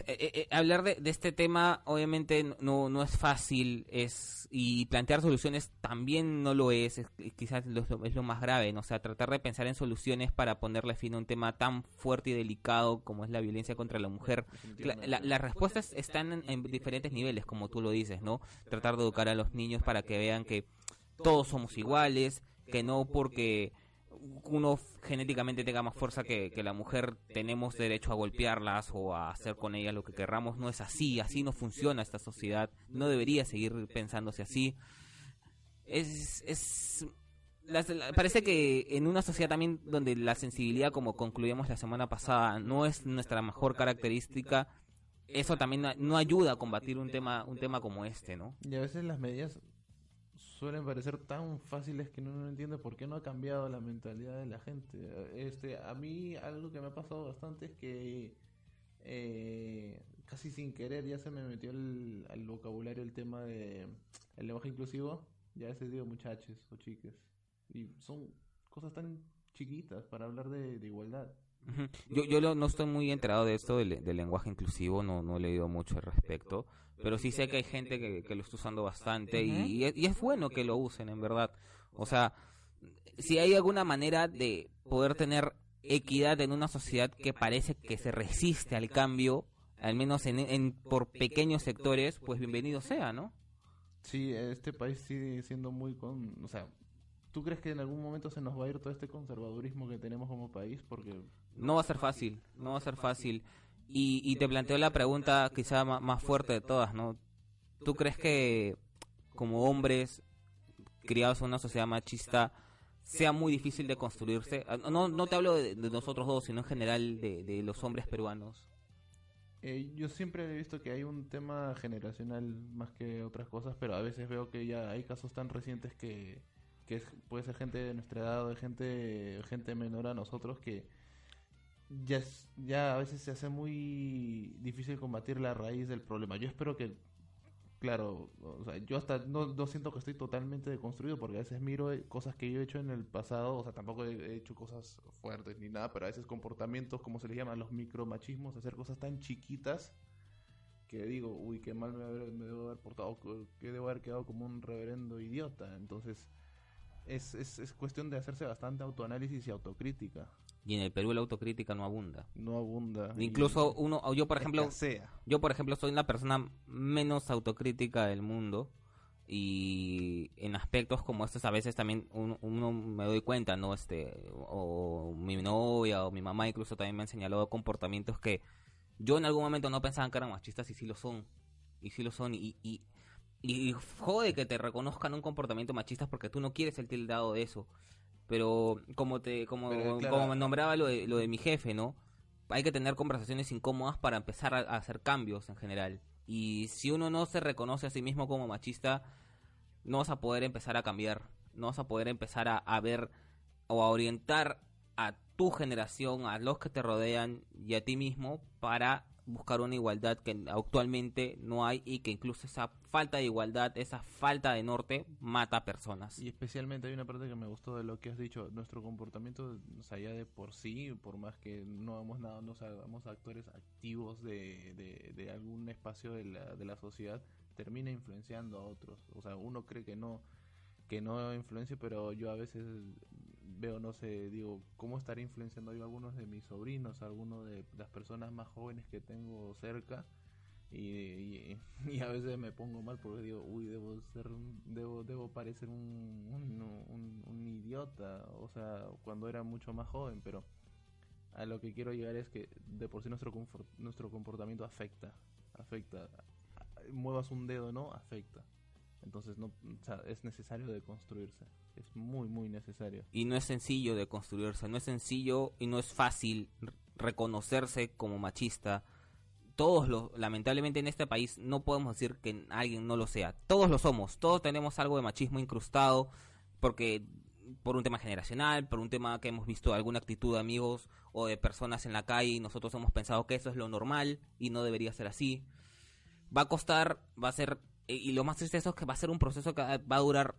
Eh, eh, eh, hablar de, de este tema obviamente no, no es fácil es y plantear soluciones también no lo es, es quizás lo, es lo- más grave ¿no? o sea tratar de pensar en soluciones para ponerle fin a un tema tan fuerte y delicado como es la violencia contra la mujer. La- las respuestas están en, en diferentes niveles como tú lo dices no tratar de educar a los niños para que vean que todos somos iguales que no porque uno genéticamente tenga más fuerza que, la mujer, tenemos derecho a golpearlas o a hacer con ellas lo que querramos. No es así, así no funciona esta sociedad. No debería seguir pensándose así. Es, es parece que en una sociedad también donde la sensibilidad, como concluimos la semana pasada, no es nuestra mejor característica, eso también no- no ayuda a combatir un tema, un tema como este, ¿no? Y a veces las medidas suelen parecer tan fáciles que uno no entiende por qué no ha cambiado la mentalidad de la gente. Este, a mí algo que me ha pasado bastante es que eh, casi sin querer ya se me metió el- al vocabulario el tema de el lenguaje inclusivo. Ya a veces digo muchachos o chiques. Y son cosas tan chiquitas para hablar de, de igualdad. Yo, yo lo- no estoy muy enterado de esto del, del lenguaje inclusivo, no, no he leído mucho al respecto, pero sí sé que hay gente que, que lo está usando bastante y es bueno que lo usen, en verdad. O sea, si hay alguna manera de poder tener equidad en una sociedad que parece que se resiste al cambio, al menos en, en- por pequeños sectores, pues bienvenido sea, ¿no? Sí, este país sigue siendo muy con... O sea, ¿tú crees que en algún momento se nos va a ir todo este conservadurismo que tenemos como país? Porque No va a ser fácil, no va a ser fácil. Y, y te planteo la pregunta quizá más fuerte de todas, ¿no? ¿Tú crees que como hombres criados en una sociedad machista sea muy difícil de construirse? Ah, No, no te hablo de, de nosotros dos, sino en general de, de los hombres peruanos. Eh, yo siempre he visto que hay un tema generacional más que otras cosas, pero a veces veo que ya hay casos tan recientes que, que es- puede ser gente de nuestra edad o de gente, gente menor a nosotros que ya, ya a veces se hace muy difícil combatir la raíz del problema. Yo espero que, claro, o sea, yo hasta no, siento que estoy totalmente deconstruido porque a veces miro eh, cosas que yo he hecho en el pasado, o sea, tampoco he, he hecho cosas fuertes ni nada, pero a veces comportamientos, como se les llama, los micromachismos, hacer cosas tan chiquitas que digo, uy, qué mal me, me debo haber portado, que debo haber quedado como un reverendo idiota. Entonces, es, es, es cuestión de hacerse bastante autoanálisis y autocrítica. Y en el Perú la autocrítica no abunda. No abunda. y Incluso uno, yo por ejemplo, escasea. Yo, por ejemplo, soy la persona menos autocrítica del mundo y en aspectos como estos a veces también uno, uno me doy cuenta, ¿no? Este, o mi novia o mi mamá incluso también me han señalado comportamientos que yo en algún momento no pensaba que eran machistas y sí lo son. Y sí lo son. Y, y, y jode que te reconozcan un comportamiento machista porque tú no quieres el tildado de eso. Pero como te como, Pero, claro. como me nombraba lo de, lo de mi jefe, ¿no? Hay que tener conversaciones incómodas para empezar a, a hacer cambios en general. Y si uno no se reconoce a sí mismo como machista, no vas a poder empezar a cambiar. No vas a poder empezar a, a ver o a orientar a tu generación, a los que te rodean y a ti mismo para buscar una igualdad que actualmente no hay y que incluso esa falta de igualdad, esa falta de norte mata personas. Y especialmente hay una parte que me gustó de lo que has dicho, nuestro comportamiento, o sea, ya de por sí, por más que no hagamos nada, no hagamos actores activos de, de, de algún espacio de la, de la sociedad, termina influenciando a otros. O sea, uno cree que no, que no influencia, pero yo a veces veo, no sé, digo, ¿cómo estaré influenciando yo a algunos de mis sobrinos, a algunos de las personas más jóvenes que tengo cerca? Y, y, a veces me pongo mal porque digo, uy, debo ser, debo, debo parecer un, un, un- un idiota, o sea, cuando era mucho más joven, pero a lo que quiero llegar es que de por sí nuestro, nuestro comportamiento afecta, afecta, muevas un dedo, ¿no? Afecta. Entonces, no, o sea, es necesario de construirse, es muy, muy necesario. Y no es sencillo de construirse, no es sencillo y no es fácil reconocerse como machista. Todos los, lamentablemente en este país no podemos decir que alguien no lo sea. Todos lo somos, todos tenemos algo de machismo incrustado porque por un tema generacional, por un tema que hemos visto alguna actitud de amigos o de personas en la calle y nosotros hemos pensado que eso es lo normal y no debería ser así. Va a costar, va a ser y y lo más triste de eso es que va a ser un proceso que va a durar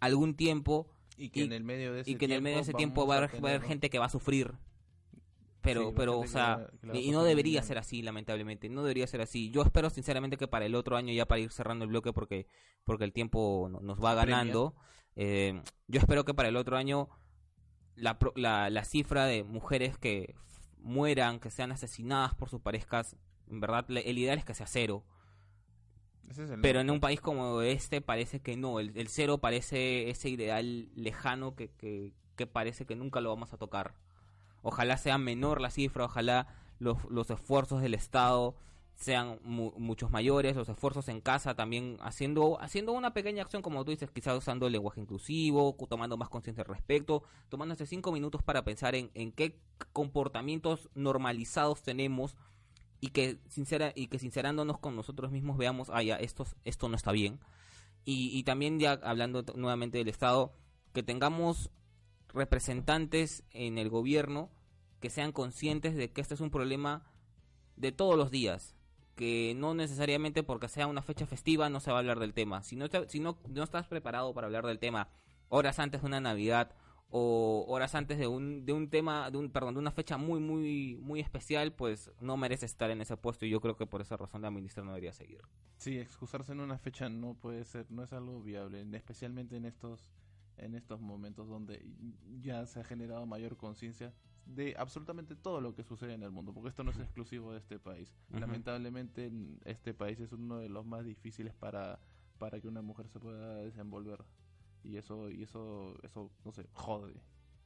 algún tiempo Y que Y- en el medio de ese y que en el medio de ese tiempo va a haber, va a haber gente que va a sufrir. Pero, Sí, pero, o que sea, la- que la va a y no debería ser así, lamentablemente. No debería ser así. Yo espero sinceramente que para el otro año, ya para ir cerrando el bloque, porque, porque el tiempo no- nos va ganando, eh, yo espero que para el otro año la, la, la cifra de mujeres que mueran, que sean asesinadas por sus parejas, en verdad, el ideal es que sea cero. Ese es el Pero en un país como este parece que no, el, el cero parece ese ideal lejano que, que, que parece que nunca lo vamos a tocar. Ojalá sea menor la cifra, ojalá los, los esfuerzos del Estado sean mu- muchos mayores, los esfuerzos en casa también haciendo haciendo una pequeña acción, como tú dices, quizás usando el lenguaje inclusivo, tomando más conciencia al respecto, tomándose cinco minutos para pensar en, en qué comportamientos normalizados tenemos y que sincera y que sincerándonos con nosotros mismos veamos ah ya esto esto no está bien y, y también ya hablando nuevamente del estado que tengamos representantes en el gobierno que sean conscientes de que este es un problema de todos los días que no necesariamente porque sea una fecha festiva no se va a hablar del tema. Si no si no, no estás preparado para hablar del tema horas antes de una navidad o horas antes de un de un tema de un perdón de una fecha muy muy muy especial pues no merece estar en ese puesto y yo creo que por esa razón la ministra no debería seguir. Sí, excusarse en una fecha no puede ser, no es algo viable, en- especialmente en estos en estos momentos donde ya se ha generado mayor conciencia de absolutamente todo lo que sucede en el mundo, porque esto no es exclusivo de este país. Lamentablemente en este país es uno de los más difíciles para para que una mujer se pueda desenvolver y eso y eso eso no sé, jode.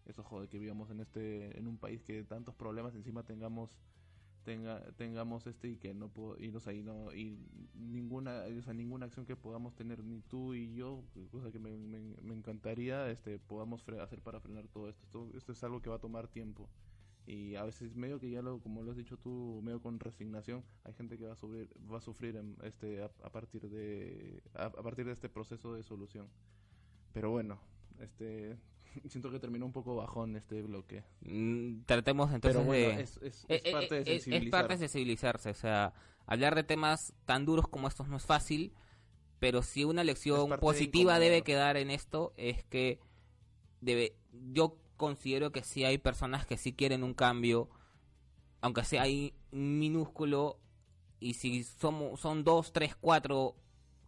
Eso jode que vivamos en este en un país que tantos problemas encima tengamos tenga, tengamos este y que no puedo y, o sea, y no y ninguna o sea, ninguna acción que podamos tener ni tú y yo cosa que me, me, me encantaría este podamos hacer para frenar todo esto. esto esto es algo que va a tomar tiempo y a veces medio que ya lo como lo has dicho tú medio con resignación hay gente que va a sufrir va a sufrir en este a, a partir de a, a partir de este proceso de solución pero bueno este siento que terminó un poco bajón este bloque. Mm, tratemos entonces pero bueno de es, es, es eh, parte de es- Es parte de sensibilizarse, o sea, hablar de temas tan duros como estos no es fácil, pero si una lección de positiva debe quedar en esto es que debe, yo considero que sí hay personas que sí quieren un cambio, aunque sea ahí minúsculo, y si somos, son dos, tres, cuatro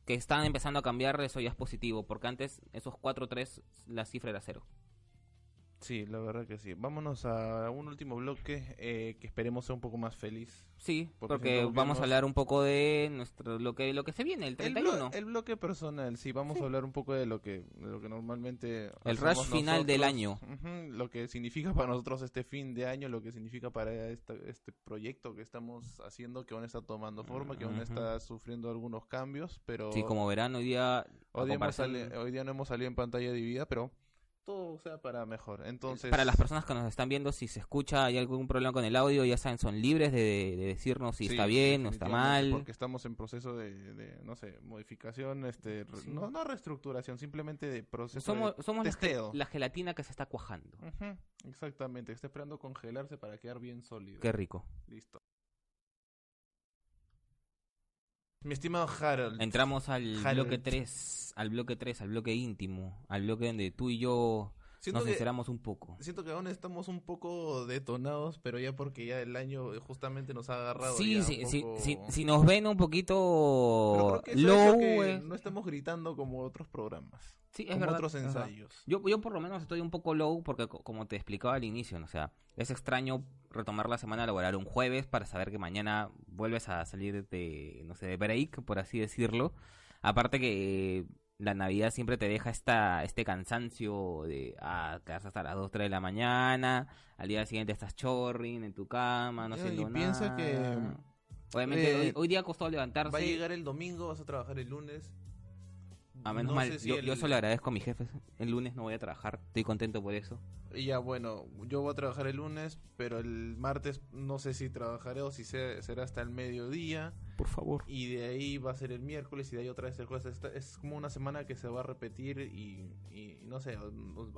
que están empezando a cambiar, eso ya es positivo, porque antes esos cuatro, tres, la cifra era cero. Sí, la verdad que sí. Vámonos a un último bloque eh, que esperemos sea un poco más feliz. Sí, Porque porque, vamos a hablar un poco de nuestro lo que lo que se viene el El, 31. blo- el bloque personal, sí, vamos Sí. a hablar un poco de lo que, de lo que normalmente... El rush final del nosotros. año. Ujú, lo que significa para nosotros este fin de año, lo que significa para esta- este proyecto que estamos haciendo, que aún está tomando forma, que aún está sufriendo algunos cambios, pero... Sí, como verán hoy día Hoy día, comparación- hoy día no hemos salido en pantalla dividida, pero todo sea para mejor. Entonces... para las personas que nos están viendo, si se escucha hay algún problema con el audio, ya saben, son libres de, de decirnos si Sí, está bien o está mal. Porque estamos en proceso de, de, no sé, modificación, este, Sí. no, no reestructuración, simplemente de proceso Somos, de somos testeo. la gelatina que se está cuajando. Ujú, exactamente, está esperando congelarse para quedar bien sólido. Qué rico. Listo. Mi estimado Harold. Entramos al Harold. bloque 3, al bloque 3, al bloque íntimo, al bloque donde tú y yo nos sinceramos un poco. Siento que aún estamos un poco detonados, pero ya porque ya el año justamente nos ha agarrado. Sí, sí, sí, si nos ven un poquito low, que no estamos gritando como otros programas. Sí, es como otros ensayos. Yo, yo por lo menos estoy un poco low porque como te explicaba al inicio, o sea, es extraño retomar la semana laboral un jueves para saber que mañana vuelves a salir de, no sé, de break, por así decirlo. Aparte que la Navidad siempre te deja esta este cansancio de ah, quedarse hasta las 2, 3 de la mañana, al día siguiente estás chorring en tu cama, no sé y piensa que obviamente eh, hoy, día costó levantarse. Va a llegar el domingo, vas a trabajar el lunes. A menos mal, yo, yo solo agradezco a mis jefes. El lunes no voy a trabajar, estoy contento por eso. Y ya, bueno, yo voy a trabajar el lunes, pero el martes no sé si trabajaré o si será hasta el mediodía. Por favor. Y de ahí va a ser el miércoles y de ahí otra vez el jueves. es como una semana que se va a repetir y, no sé,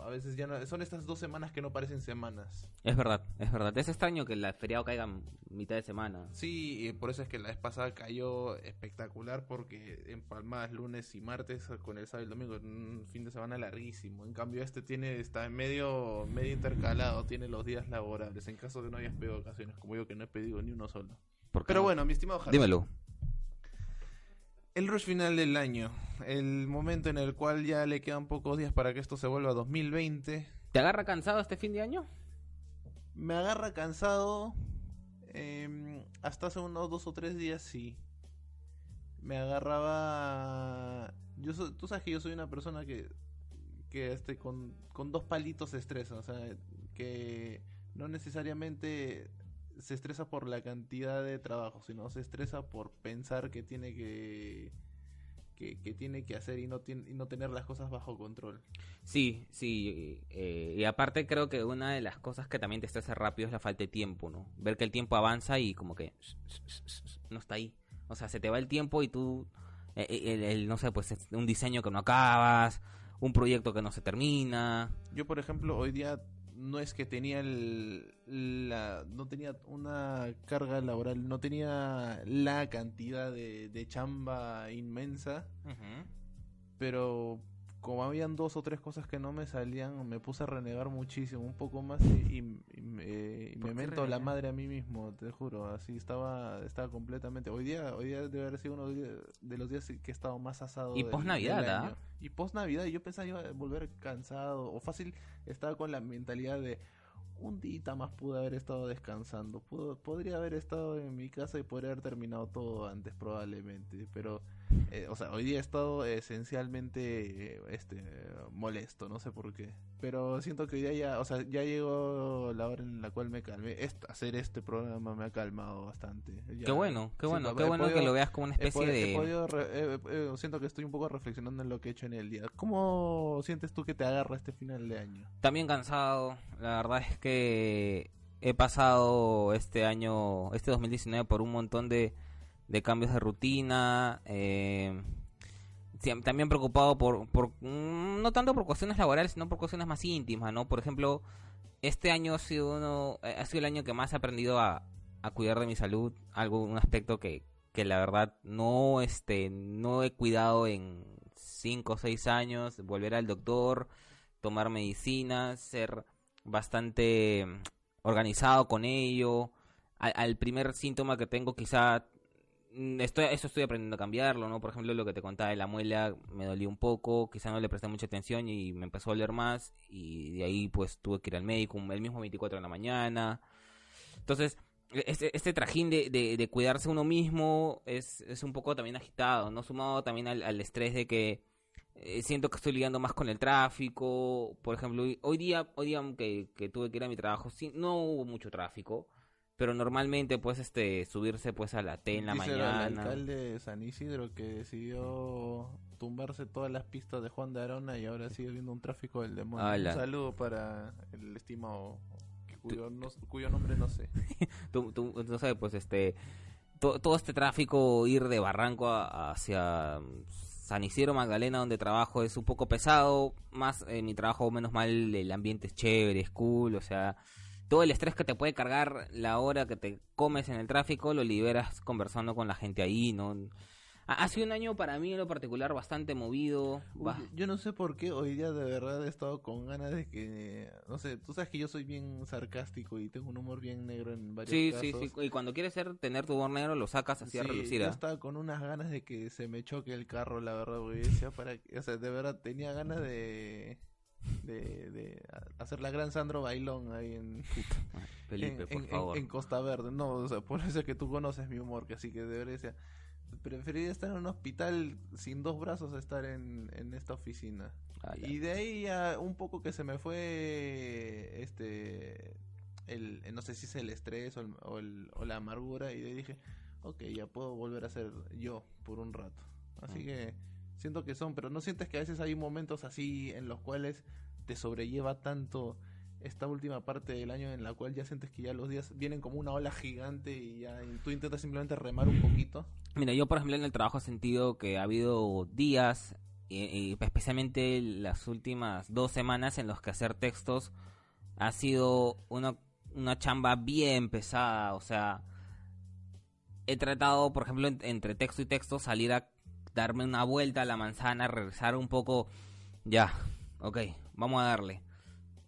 a veces ya no, son estas dos semanas que no parecen semanas. Es verdad, es verdad. Es extraño que el feriado caiga mitad de semana. Sí, y por eso es que la vez pasada cayó espectacular porque en Palmas lunes y martes con el sábado y el domingo, un fin de semana larguísimo. En cambio este tiene está en medio medio, intercalado, tiene los días laborables, en caso de no hayas pedido vacaciones, como yo que no he pedido ni uno solo. Pero bueno, mi estimado Dímelo. El rush final del año, el momento en el cual ya le quedan pocos días para que esto se vuelva 2020. ¿Te agarra cansado este fin de año? Me agarra cansado em, hasta hace unos dos o tres días, sí. Me agarraba... Yo tú sabes que yo soy una persona que que este con, con dos palitos se estresa, o sea, que no necesariamente se estresa por la cantidad de trabajo, sino se estresa por pensar que tiene que que, tiene que hacer y no, y no tener las cosas bajo control. Sí, sí, eh, y aparte creo que una de las cosas que también te estresa rápido es la falta de tiempo, ¿no? Ver que el tiempo avanza y como que no está ahí. O sea, se te va el tiempo y tú, eh, eh, el, no sé, pues un diseño que no acabas, un proyecto que no se termina. Yo, por ejemplo, hoy día no es que tenía el, la, no tenía una carga laboral, no tenía la cantidad de, de chamba inmensa, pero como habían dos o tres cosas que no me salían, me puse a renegar muchísimo, un poco más y, me, me mento la madre a mí mismo, te juro, así estaba estaba completamente. Hoy día hoy día debe haber sido uno de los días que he estado más asado. Y post Navidad, ¿ah? Y post Navidad, yo pensaba iba a volver cansado o fácil, estaba con la mentalidad de un día más pude haber estado descansando. podría haber estado en mi casa y podría haber terminado todo antes probablemente. Pero, eh, o sea, hoy día he estado esencialmente eh, este molesto, no sé por qué. Pero siento que hoy día ya, o sea, ya llegó la hora en la cual me calmé. hacer este programa me ha calmado bastante. qué bueno, qué bueno, qué bueno que lo veas como una especie de... siento que estoy un poco reflexionando en lo que he hecho en el día. ¿Cómo sientes tú que te agarra este final de año? También cansado, la verdad es que he pasado este año, este 2019, por un montón de, de cambios de rutina. Eh, también preocupado por, por, mm, no tanto por cuestiones laborales, sino por cuestiones más íntimas, ¿no? Por ejemplo, este año ha sido uno, eh, ha sido el año que más he aprendido a, a cuidar de mi salud, algo, un aspecto que, que la verdad no, este, no he cuidado en 5 o 6 años, volver al doctor, tomar medicinas, ser bastante mm, organizado con ello. Al, primer síntoma que tengo quizá estoy, eso estoy aprendiendo a cambiarlo, ¿no? Por ejemplo, lo que te contaba de la muela me dolió un poco, quizá no le presté mucha atención y me empezó a doler más y de ahí pues tuve que ir al médico el mismo 24 de la mañana. Entonces, e, este, este trajín de, de, cuidarse uno mismo es, es un poco también agitado, ¿no? Sumado también al estrés de que eh, siento que estoy lidiando más con el tráfico. Por ejemplo, hoy día, hoy día que, tuve que ir a mi trabajo, sí, no hubo mucho tráfico. Pero normalmente, pues, este, subirse pues a la T en la mañana. el alcalde de San Isidro que decidió tumbarse todas las pistas de Juan de Arona y ahora sigue viendo un tráfico del demonio. Un saludo para el estimado cuyo, cuyo nombre no sé. tú, tú, no sabes, pues, este, todo este tráfico ir de Barranco hacia San Isidro Magdalena, donde trabajo, es un poco pesado. Más en mi trabajo, menos mal, el ambiente es chévere, es cool. O sea, todo el estrés que te puede cargar la hora que te comes en el tráfico lo liberas conversando con la gente ahí, ¿no? Ha sido un año para mí en lo particular bastante movido. Uy, yo no sé por qué hoy día de verdad he estado con ganas de que, no sé, tú sabes que yo soy bien sarcástico y tengo un humor bien negro en varios sí, casos. Sí, sí, y cuando quieres ser, tener tu humor negro lo sacas así a relucir. Yo estaba con unas ganas de que se me choque el carro, la verdad, porque decía para, o sea, de verdad tenía ganas de de, de hacer la gran Sandro Bailón ahí en, Felipe, en, por favor. En, Costa Verde. No, o sea, por eso es que tú conoces mi humor, que así que de verdad preferiría estar en un hospital sin dos brazos a estar en, en esta oficina. Ah, y de ahí un poco que se me fue este el no sé si es el estrés o, el, o, el, o la amargura y de ahí dije, ok, ya puedo volver a ser yo por un rato. Así que siento que son, pero no sientes que a veces hay momentos así en los cuales te sobrelleva tanto esta última parte del año en la cual ya sientes que ya los días vienen como una ola gigante y ya y tú intentas simplemente remar un poquito. Mira, yo por ejemplo en el trabajo he sentido que ha habido días, y, especialmente las últimas dos semanas en los que hacer textos ha sido una, una chamba bien pesada, o sea, he tratado, por ejemplo, en, entre texto y texto salir a darme una vuelta a la manzana, regresar un poco, ya, ok, vamos a darle.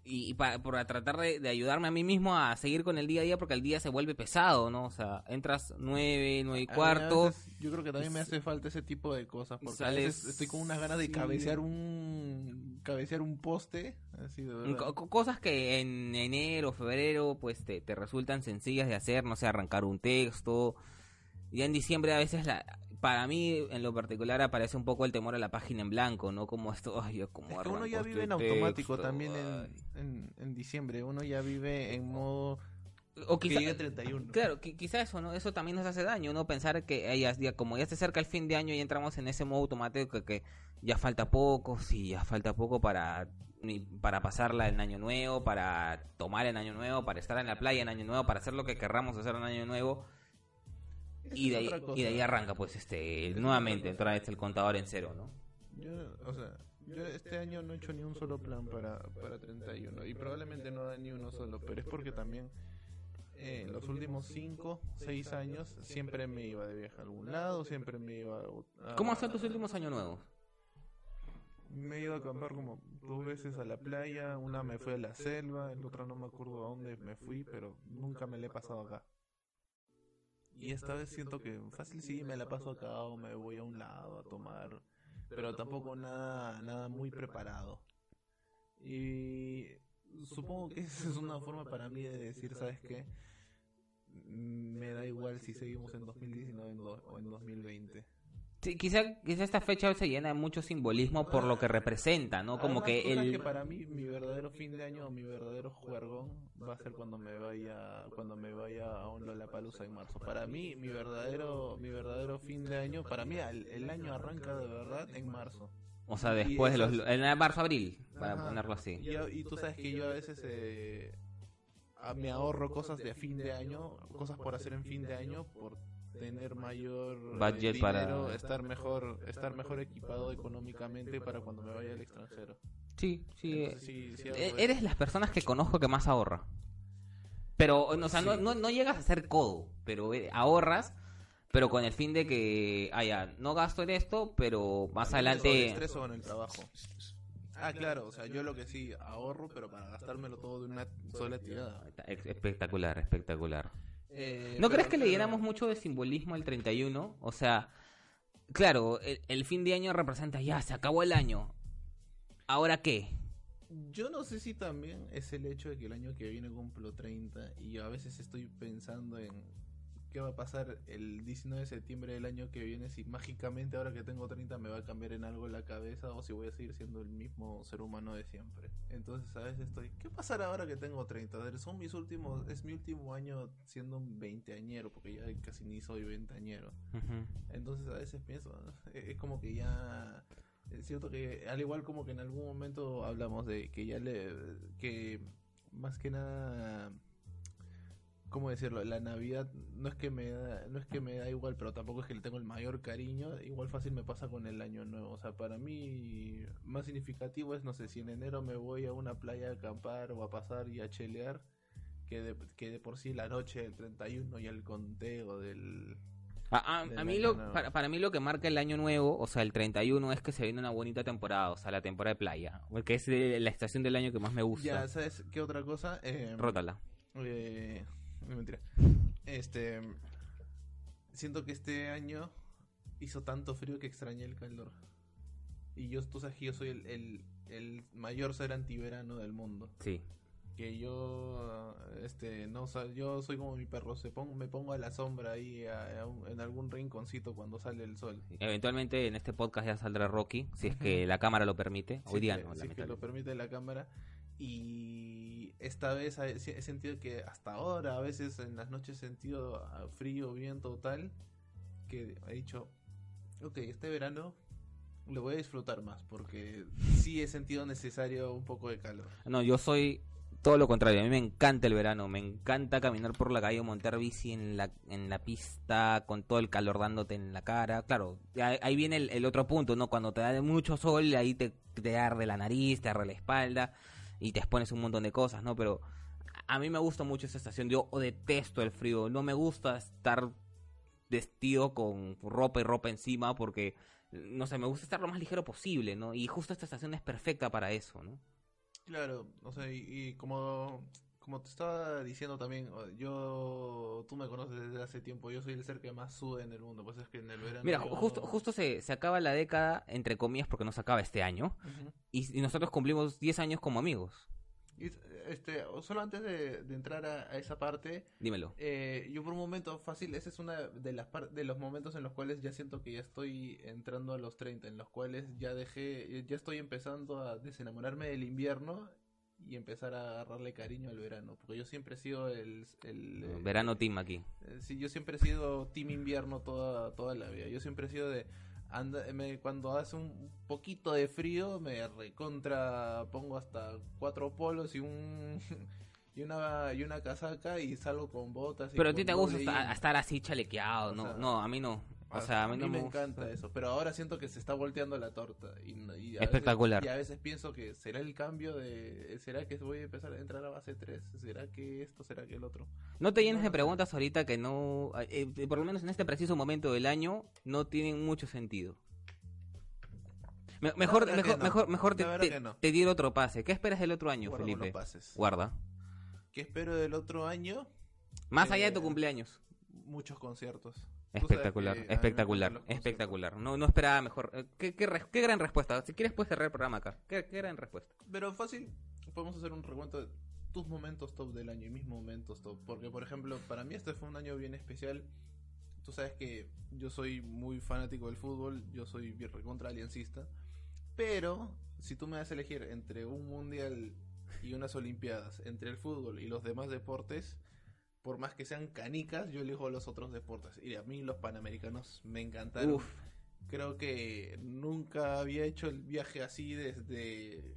Y, y para, por tratar de, de, ayudarme a mí mismo a seguir con el día a día, porque el día se vuelve pesado, ¿no? O sea, entras nueve, nueve y cuarto. Veces, yo creo que también me hace falta ese tipo de cosas, porque sales, a veces estoy con unas ganas de cabecear un cabecear un poste, así de verdad. Cosas que en enero, febrero, pues te, te resultan sencillas de hacer, no sé, arrancar un texto. Ya en diciembre a veces la, para mí en lo particular aparece un poco el temor a la página en blanco, ¿no? Como esto, ay, como es que uno ya vive en automático también en, en, en, diciembre, uno ya vive en modo o quizá, que llegue 31. Claro, que, quizá eso, ¿no? Eso también nos hace daño, ¿no? Pensar que ya, como ya se acerca el fin de año y entramos en ese modo automático que, que ya falta poco, sí, ya falta poco para para pasarla en año nuevo, para tomar en año nuevo, para estar en la playa en año nuevo, para hacer lo que querramos hacer en año nuevo y de, ahí, y de ahí arranca pues este es nuevamente otra vez el contador en cero no yo o sea yo este año no he hecho ni un solo plan para para 31 y probablemente no da ni uno solo pero es porque también eh, los últimos 5, 6 años siempre me iba de viaje a algún lado, siempre me iba a... ¿Cómo hacían tus últimos años nuevos? Me he ido a acampar como dos veces a la playa, una me fui a la selva, el otra no me acuerdo a dónde me fui, pero nunca me la he pasado acá. Y esta vez siento que fácil sí me la paso acá o me voy a un lado a tomar, pero tampoco nada nada muy preparado. Y supongo que esa es una forma para mí de decir, ¿sabes qué? Me da igual si seguimos en 2019 o en 2020. Sí, quizá, quizá esta fecha se llena de mucho simbolismo por lo que representa, ¿no? Como Además, que el... que para mí mi verdadero fin de año, mi verdadero juergón va a ser cuando me vaya cuando me vaya a un Lollapalooza en marzo. Para mí mi verdadero mi verdadero fin de año, para mí el, el año arranca de verdad en marzo. O sea, después de los en marzo abril, para Ajá. ponerlo así. Y, y, tú sabes que yo a veces eh, me ahorro cosas de fin de año, cosas por hacer en fin de año por tener mayor budget dinero, para estar mejor estar mejor equipado económicamente para cuando me vaya al extranjero. Sí, sí. Entonces, sí, sí e- eres las personas que conozco que más ahorra. Pero, o sea, Sí. no, no, no llegas a ser codo, pero eh, ahorras, pero con el fin de que, ah, ya, no gasto en esto, pero más ¿Con adelante... estrés o en el trabajo? Ah, claro, o sea, yo lo que sí ahorro, pero para gastármelo todo de una sola tirada. Espectacular, espectacular. Eh, ¿No crees que le claro, diéramos mucho de simbolismo el 31? O sea, claro, el, el fin de año representa, ya, se acabó el año. ¿Ahora qué? Yo no sé si también es el hecho de que el año que viene cumplo 30 y yo a veces estoy pensando en qué va a pasar el 19 de septiembre del año que viene si mágicamente ahora que tengo 30 me va a cambiar en algo la cabeza o si voy a seguir siendo el mismo ser humano de siempre. Entonces a veces estoy, ¿qué pasará ahora que tengo 30? A ver, son mis últimos, es mi último año siendo un veinteañero porque ya casi ni soy veinteañero. Ujú. Entonces a veces pienso, es como que ya es cierto que al igual como que en algún momento hablamos de que ya le que más que nada cómo decirlo, la Navidad no es que me da, no es que me da igual, pero tampoco es que le tengo el mayor cariño, igual fácil me pasa con el año nuevo, o sea, para mí más significativo es no sé si en enero me voy a una playa a acampar o a pasar y a chelear que de, que de por sí la noche del 31 y el conteo del A, a- del a mí lo, nuevo. para, para mí lo que marca el año nuevo, o sea, el 31, es que se viene una bonita temporada, o sea, la temporada de playa, porque es la estación del año que más me gusta. Ya, ¿sabes qué otra cosa? Eh, Rótala. Eh, no, mentira. Este. Siento que este año hizo tanto frío que extrañé el calor. Y yo, tú sabes que yo soy el, el, el mayor ser antiverano del mundo. Sí. Que yo, este, no, sa- yo soy como mi perro, se pon- me pongo a la sombra ahí a- a un- en algún rinconcito cuando sale el sol. Eventualmente en este podcast ya saldrá Rocky, si es que la cámara lo permite. Hoy día que- no, si es que lo permite la cámara. Y esta vez he, sentido que hasta ahora, a veces en las noches he sentido ah, frío, viento tal, que he dicho, ok, este verano lo voy a disfrutar más, porque sí he sentido necesario un poco de calor. No, yo soy todo lo contrario. A mí me encanta el verano. Me encanta caminar por la calle montar bici en la, en la pista con todo el calor dándote en la cara. Claro, ahí viene el, el otro punto, ¿no? Cuando te da mucho sol, ahí te, te arde la nariz, te arde la espalda y te expones un montón de cosas, ¿no? Pero a mí me gusta mucho esa estación. Yo detesto el frío. No me gusta estar vestido con ropa y ropa encima porque, no sé, me gusta estar lo más ligero posible, ¿no? Y justo esta estación es perfecta para eso, ¿no? Claro, o sea, y, y como, como te estaba diciendo también, yo, tú me conoces desde hace tiempo, yo soy el ser que más sube en el mundo, pues es que en el verano... Mira, yo- justo, justo se, se acaba la década, entre comillas, porque no se acaba este año, y, y nosotros cumplimos 10 años como amigos. Y, este, solo antes de, de entrar a, a esa parte, Dímelo. eh, yo por un momento fácil, ese es uno de las de los momentos en los cuales ya siento que ya estoy entrando a los 30, en los cuales ya dejé, ya estoy empezando a desenamorarme del invierno y empezar a agarrarle cariño al verano, porque yo siempre he sido el... el eh, Verano team aquí. eh, Sí, yo siempre he sido team invierno toda, toda la vida. Yo siempre he sido de anda, me- cuando hace un poquito de frío me recontra pongo hasta cuatro polos y un y una y una casaca y salgo con botas. y Pero a ti te gusta estar, así chalequeado, O no, sea, no, a mí no. O sea, a mí, no me encanta eso, pero ahora siento que se está volteando la torta y, Espectacular. Veces, y a veces pienso que será el cambio de será que voy a empezar a entrar a base 3, será que esto, será que el otro. No te llenes No, de preguntas ahorita que no, eh, eh, por lo menos en este preciso momento del año, no tienen mucho sentido. Me- mejor, mejor, no. mejor, mejor te, te, no. te otro pase. ¿Qué esperas del otro año, Guarda Felipe? Guarda. ¿Qué espero del otro año? Más allá de tu Eh, cumpleaños. Muchos conciertos. Espectacular, que espectacular, espectacular. No, no esperaba mejor. Eh, ¿Qué, qué, qué gran respuesta. Si quieres puedes cerrar el programa acá. ¿Qué, qué gran respuesta. Pero fácil, podemos hacer un recuento de tus momentos top del año y mis momentos top. Porque, por ejemplo, para mí este fue un año bien especial. Tú sabes que yo soy muy fanático del fútbol, yo soy bien recontra aliancista. Pero, si tú me das a elegir entre un mundial y unas olimpiadas, entre el fútbol y los demás deportes, por más que sean canicas, yo elijo los otros deportes. Y a mí los panamericanos me encantaron. Uf. Creo que nunca había hecho el viaje así desde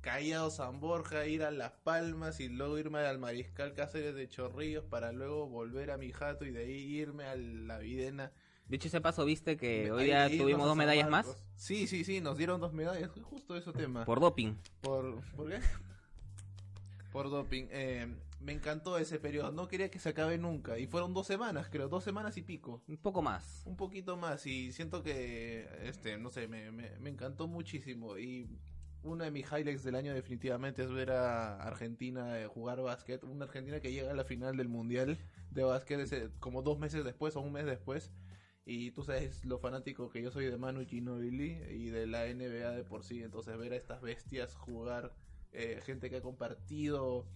Callao San Borja, ir a Las Palmas y luego irme al Mariscal Cáceres de Chorrillos para luego volver a mi jato y de ahí irme a la Videna. Dicho ese paso, viste que hoy día tuvimos dos medallas más. Sí, sí, sí, nos dieron dos medallas, justo ese tema. por doping. ¿Por, ¿por qué? Por doping. Eh, me encantó ese periodo, no quería que se acabe nunca. Y fueron dos semanas, creo, dos semanas y pico. Un poco más. Un poquito más y siento que, este, no sé, me, me, me encantó muchísimo. Y uno de mis highlights del año definitivamente es ver a Argentina eh, jugar básquet. Una Argentina que llega a la final del Mundial de básquet ese- como dos meses después o un mes después. Y tú sabes lo fanático que yo soy de Manu Ginobili y de la NBA de por sí. Entonces ver a estas bestias jugar, eh, gente que ha compartido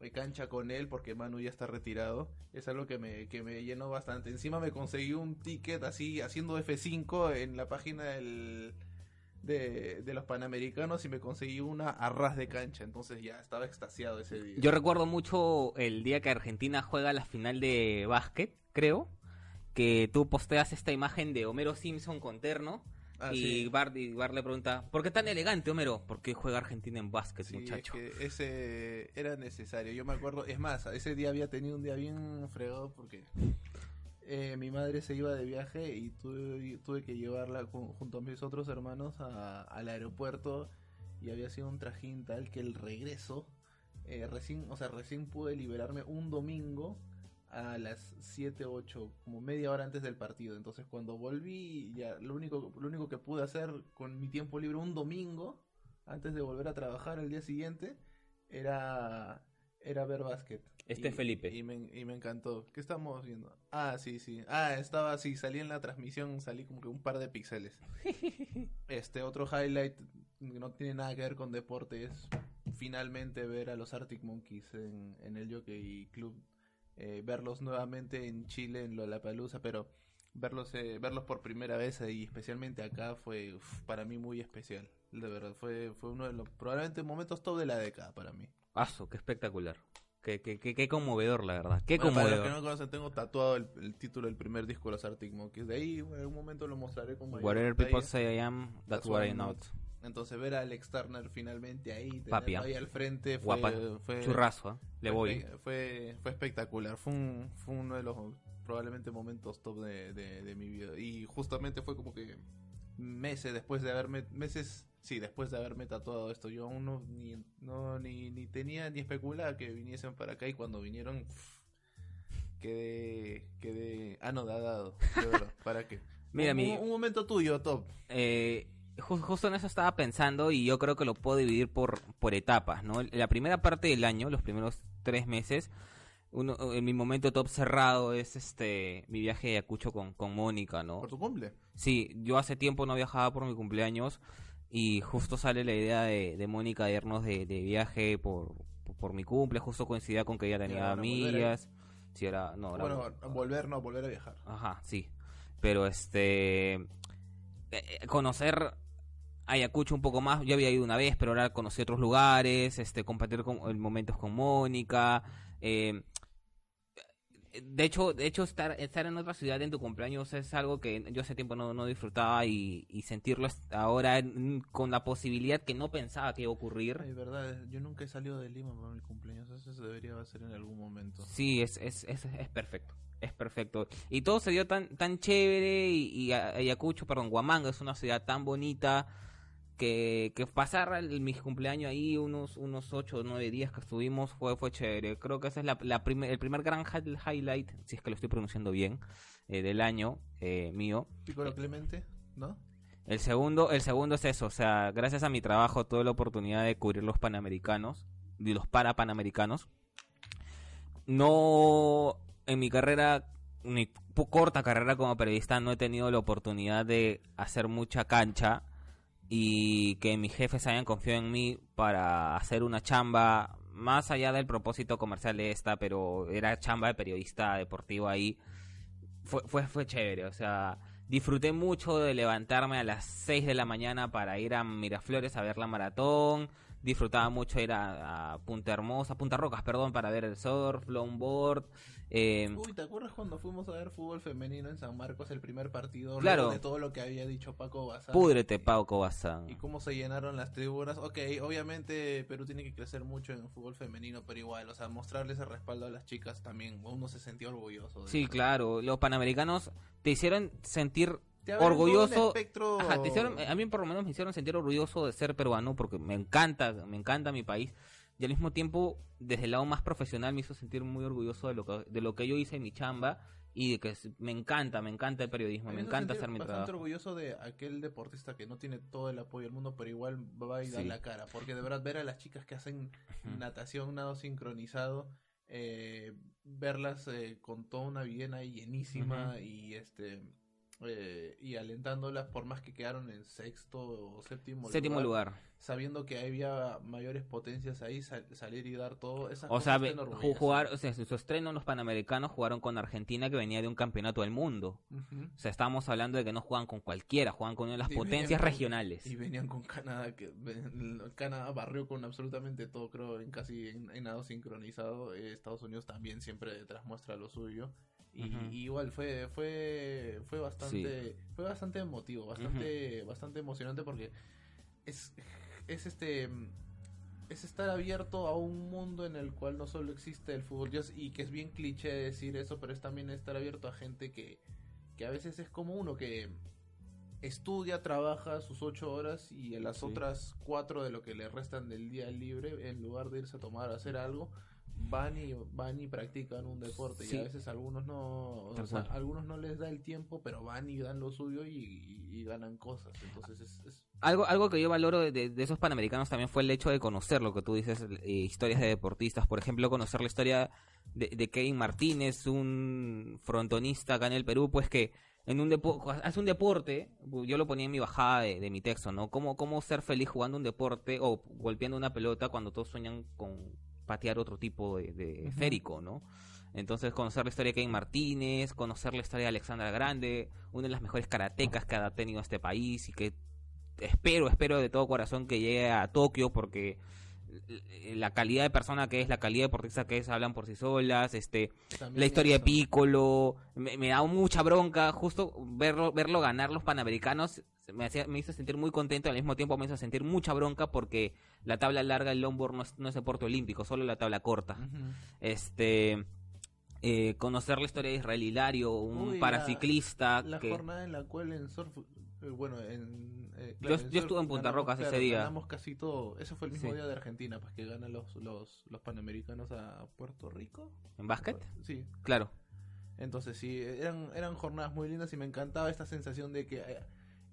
eh, cancha con él porque Manu ya está retirado, es algo que me, que me llenó bastante. Encima me conseguí un ticket así haciendo F5 en la página del, de, de los Panamericanos y me conseguí una a ras de cancha. Entonces ya estaba extasiado ese día. Yo recuerdo mucho el día que Argentina juega la final de básquet, creo, que tú posteas esta imagen de Homero Simpson con terno Ah, y, sí. Bart, y Bart le pregunta, ¿por qué tan elegante, Homero? Porque juega Argentina en básquet, Sí, muchacho. es que ese era necesario. Yo me acuerdo, es más, ese día había tenido un día bien fregado porque eh, mi madre se iba de viaje y tuve, tuve que llevarla ju- junto a mis otros hermanos a- al aeropuerto y había sido un trajín tal que el regreso, eh, recién, o sea, recién pude liberarme un domingo a las 7, 8, como media hora antes del partido. Entonces cuando volví, ya lo único, lo único que pude hacer con mi tiempo libre un domingo, antes de volver a trabajar el día siguiente, era, era ver básquet. Este Y- es Felipe. Y me, y me encantó. ¿Qué estamos viendo? Ah, sí, sí. Ah, estaba así, salí en la transmisión, salí como que un par de píxeles. Este otro highlight que no tiene nada que ver con deporte es finalmente ver a los Arctic Monkeys en, en el Jockey Club. Eh, verlos nuevamente en Chile, en Lollapalooza, pero verlos eh, verlos por primera vez y especialmente acá fue uf, para mí muy especial. De verdad, fue, fue uno de los probablemente momentos top de la década para mí. Aso, qué espectacular. Qué, qué, qué, qué conmovedor, la verdad. Qué Bueno, para los conmovedor. que no conocen, tengo tatuado el, el título del primer disco de los Arctic Monkeys. De ahí, en algún momento lo mostraré con mayor Whatever people say I am, that's what I not. Entonces ver a Alex Turner finalmente ahí, ¿ah? ahí al frente fue, Guapa. fue, Churrazo, ¿eh? Le fue voy. Fue, fue espectacular. Fue, un, fue uno de los probablemente momentos top de, de, de mi vida. Y justamente fue como que meses después de haberme, meses, sí, después de haberme tatuado esto, yo aún no, ni, no, ni, ni tenía ni especulaba que viniesen para acá y cuando vinieron pff, quedé, quedé anodadado, de verdad, ¿para qué? Mira, un, mi- un momento tuyo, top. Eh, justo en eso estaba pensando y yo creo que lo puedo dividir por, por etapas, ¿no? La primera parte del año, los primeros tres meses, uno, en mi momento top cerrado es este mi viaje a Ayacucho con, con Mónica, ¿no? Por tu cumple. Sí, yo hace tiempo no viajaba por mi cumpleaños y justo sale la idea de, de Mónica de irnos de, de viaje por, por, por mi cumple, justo coincidía con que ella tenía ahí. amigas. Sí, era, no, era- Bueno, volver, no, volver a viajar. Ajá, sí. Pero este. eh, eh, conocer Ayacucho un poco más. Yo había ido una vez, pero ahora conocí otros lugares. Este, compartir con, eh, momentos con Mónica. eh, de hecho, de hecho estar, estar en otra ciudad en tu cumpleaños es algo que yo hace tiempo no, no disfrutaba y, y sentirlo es- ahora en- con la posibilidad que no pensaba que iba a ocurrir. Ay, verdad, yo nunca he salido de Lima para mi cumpleaños, eso se debería hacer en algún momento. Sí, es, es, es, es perfecto. Es perfecto. Y todo se dio tan, tan chévere. Y, y Ayacucho, perdón, Huamanga es una ciudad tan bonita. Que, que pasar el, mi cumpleaños ahí, unos unos 8 o 9 días que estuvimos, fue, fue chévere. Creo que ese es la, la primer- el primer gran hi- highlight, si es que lo estoy pronunciando bien, eh, del año eh, mío. Piccolo Clemente, ¿no? El segundo, el segundo es eso, o sea, gracias a mi trabajo tuve la oportunidad de cubrir los panamericanos, y los para panamericanos. No, en mi carrera, mi corta carrera como periodista, no he tenido la oportunidad de hacer mucha cancha y que mis jefes hayan confiado en mí para hacer una chamba más allá del propósito comercial de esta, pero era chamba de periodista deportivo ahí. Fue, fue, fue chévere, o sea, disfruté mucho de levantarme a las 6 de la mañana para ir a Miraflores a ver la maratón. Disfrutaba mucho ir a, a Punta Hermosa, Punta Rocas, perdón, para ver el surf, longboard. Eh, Uy, ¿te acuerdas cuando fuimos a ver fútbol femenino en San Marcos el primer partido? Claro. De todo lo que había dicho Paco Bazán. púdrete, Pau Cobazán. Y cómo se llenaron las tribunas. Ok, obviamente Perú tiene que crecer mucho en fútbol femenino, pero igual, o sea, mostrarles el respaldo a las chicas también. Uno se sentía orgulloso. de Sí, eso. claro, los panamericanos te hicieron sentir orgulloso. espectro- Ajá, te hicieron- a mí por lo menos me hicieron sentir orgulloso de ser peruano porque me encanta, me encanta mi país. Y al mismo tiempo, desde el lado más profesional, me hizo sentir muy orgulloso de lo que, de lo que yo hice en mi chamba y de que me encanta, me encanta el periodismo, me encanta hacer mi trabajo. orgulloso de aquel deportista que no tiene todo el apoyo del mundo, pero igual va y da Sí. la cara. Porque de verdad, ver a las chicas que hacen natación, nado sincronizado, eh, verlas eh, con toda una viena llenísima y este eh, y alentándolas por más que quedaron en sexto o séptimo, Séptimo lugar. sabiendo que había mayores potencias ahí, sal- salir y dar todo. Esas O sea, jugar, o sea, en su estreno en los Panamericanos jugaron con Argentina que venía de un campeonato del mundo. Ujú. O sea, estábamos hablando de que no juegan con cualquiera, juegan con una de las Y potencias con- regionales. Y venían con Canadá, que Canadá barrió con absolutamente todo, creo, en casi en, en nado sincronizado. Eh, Estados Unidos también siempre detrás muestra lo suyo. Y, y igual fue fue fue bastante fue bastante emotivo, bastante bastante emocionante porque es es este es estar abierto a un mundo en el cual no solo existe el fútbol yo- y que es bien cliché decir eso, pero es también estar abierto a gente que que a veces es como uno que estudia, trabaja sus ocho horas y en las Sí. otras cuatro de lo que le restan del día libre, en lugar de irse a tomar a hacer algo, van y van y practican un deporte Sí. y a veces algunos no, o sea, algunos no les da el tiempo, pero van y dan lo suyo y, y- y ganan cosas. Entonces es, es- Algo, algo que yo valoro de, de- de esos panamericanos también fue el hecho de conocer lo que tú dices, eh, historias de deportistas. Por ejemplo, conocer la historia de, de Kevin Martínez, un frontonista acá en el Perú, pues que en un depo- hace un deporte, yo lo ponía en mi bajada de, de mi texto, ¿no? Cómo, cómo ser feliz jugando un deporte o golpeando una pelota cuando todos sueñan con patear otro tipo de, de esférico, ¿no? Entonces conocer la historia de Kevin Martínez, conocer la historia de Alexandra Grande, una de las mejores karatecas que ha tenido este país y que espero, espero de todo corazón que llegue a Tokio porque la calidad de persona que es, la calidad de deportista que es, hablan por sí solas, este, también la historia de eso. Piccolo, me, me da mucha bronca, justo verlo, verlo ganar los panamericanos me, hacía, me hizo sentir muy contento, al mismo tiempo me hizo sentir mucha bronca porque la tabla larga, el longboard no es, no es deporte olímpico, solo la tabla corta. Este, eh, conocer la historia de Israel Hilario, un Uy, paraciclista La que... jornada en la cual en surf, eh, bueno, en... Yo- estuve en Punta Rocas ese día. Ganamos casi todo. Ese fue el mismo Sí. día de Argentina, pues que ganan los, los, los panamericanos a Puerto Rico. ¿En básquet? Sí, Claro. Entonces sí, eran, eran jornadas muy lindas y me encantaba esta sensación de que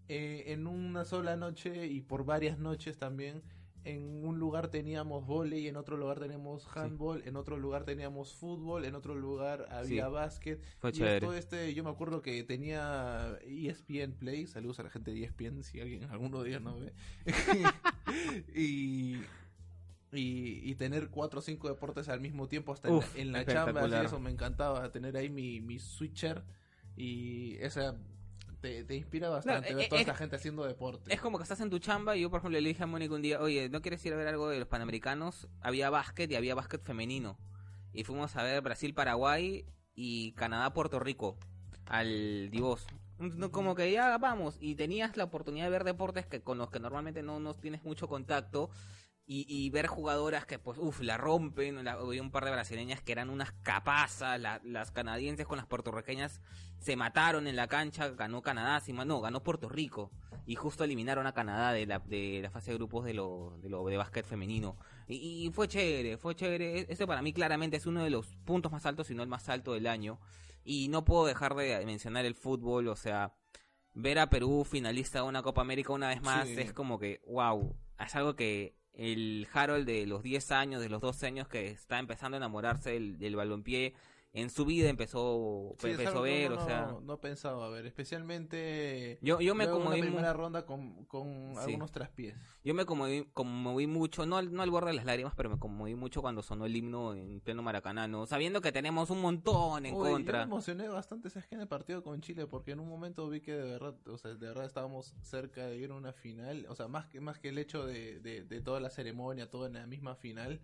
eh, en una sola noche y por varias noches también, en un lugar teníamos volei, en otro lugar teníamos handball, en otro lugar teníamos fútbol, en otro lugar había Sí. básquet. Fue y chévere. todo este, yo me acuerdo que tenía ESPN Play, saludos a la gente de ESPN si alguien alguno de ellos no ve. y, y, y tener cuatro o cinco deportes al mismo tiempo hasta en la- Uf, en la, chamba, así eso me encantaba, tener ahí mi, mi switcher y esa te, te inspira bastante No, ver eh, toda eh, esta gente haciendo deporte. Es como que estás en tu chamba y yo, por ejemplo, le dije a Mónica un día, oye, ¿no quieres ir a ver algo de los Panamericanos? Había básquet y había básquet femenino. Y fuimos a ver Brasil-Paraguay y Canadá-Puerto Rico al Divos. Como que ya vamos y tenías la oportunidad de ver deportes que con los que normalmente no, no tienes mucho contacto y, y ver jugadoras que pues uff la rompen la- había un par de brasileñas que eran unas capazas la- las canadienses con las puertorriqueñas se mataron en la cancha ganó Canadá si no ganó Puerto Rico y justo eliminaron a Canadá de la, de la fase de grupos de lo de, lo, de básquet femenino y, y fue chévere fue chévere E- este para mí claramente es uno de los puntos más altos si no el más alto del año y no puedo dejar de mencionar el fútbol o sea ver a Perú finalista de una Copa América una vez más Sí. es como que wow es algo que el Harold de los 10 años, de los 12 años que está empezando a enamorarse del, del balompié, en su vida empezó, Sí, empezó a que ver, uno o sea, no, no pensaba ver, especialmente yo, yo me conmoví mu- primera ronda con, con Sí. algunos traspiés. yo me conmoví, conmoví mucho, no, al- no al borde de las lágrimas, pero me conmoví mucho cuando sonó el himno en pleno Maracanano, sabiendo que tenemos un montón en Uy, Yo me contra. emocioné bastante ¿sabes qué? en el partido con Chile porque en un momento vi que de verdad, o sea, de verdad estábamos cerca de ir a una final, o sea, más que más que el hecho de, de, de toda la ceremonia, todo en la misma final,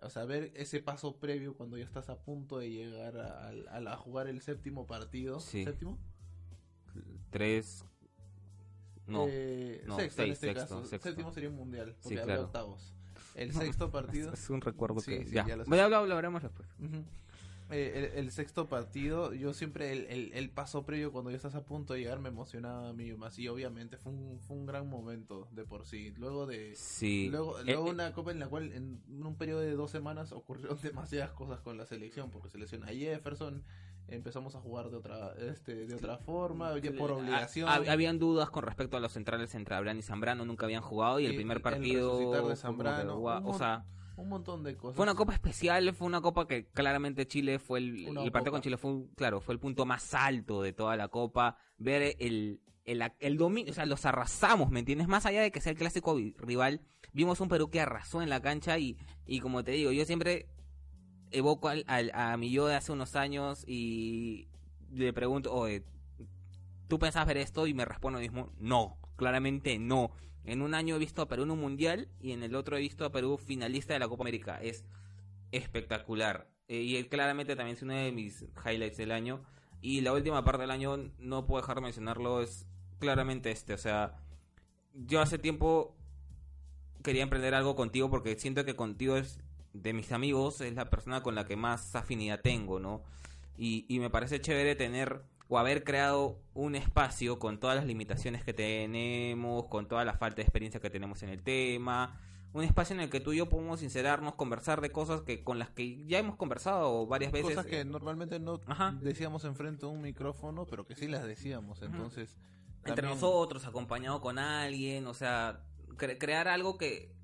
o sea, ver ese paso previo cuando ya estás a punto de llegar a, a- a jugar el séptimo partido, Sí. ¿séptimo? Tres, no, Eh, no, sexto en este sexto, caso, sexto. séptimo sería un mundial, porque Sí, había octavos. El sexto partido es un recuerdo Sí, que ya, ya ya lo, lo después. Ujú. Eh, el, el sexto partido, yo siempre el, el, el paso previo cuando ya estás a punto de llegar me emocionaba a mí más y obviamente fue un, fue un gran momento de por sí. Luego de Sí. luego, Eh, luego eh, una copa en la cual en un periodo de dos semanas ocurrieron demasiadas cosas con la selección porque a Jefferson empezamos a jugar de otra este de otra forma ya por Ah, obligación hab- habían dudas con respecto a los centrales entre Abraham y Zambrano, nunca habían jugado y el primer partido de que, Zambrano, o sea, un montón de cosas fue una copa especial, fue una copa que claramente Chile fue el, Una el partido copa. con Chile fue un- claro, fue el punto más alto de toda la copa, ver el el, el dominio, o sea, los arrasamos, ¿me entiendes? Más allá de que sea el clásico rival, vimos un Perú que arrasó en la cancha y, y como te digo, yo siempre evoco al, al- a mi yo de hace unos años y le pregunto, oye, ¿tú pensabas ver esto? Y me respondo mismo, no, claramente no. En un año he visto a Perú en un mundial y en el otro he visto a Perú finalista de la Copa América. Es espectacular. Eh, y él claramente también es uno de mis highlights del año. Y la última parte del año, no puedo dejar de mencionarlo, es claramente este. O sea, yo hace tiempo quería emprender algo contigo porque siento que contigo es de mis amigos, es la persona con la que más afinidad tengo, ¿no? Y, y me parece chévere tener o haber creado un espacio con todas las limitaciones que tenemos, con toda la falta de experiencia que tenemos en el tema, un espacio en el que tú y yo podemos sincerarnos, conversar de cosas que con las que ya hemos conversado varias veces. Cosas que normalmente no decíamos enfrente de un micrófono, pero que sí las decíamos. Entonces, entre nosotros, acompañado con alguien, o sea, crear algo que,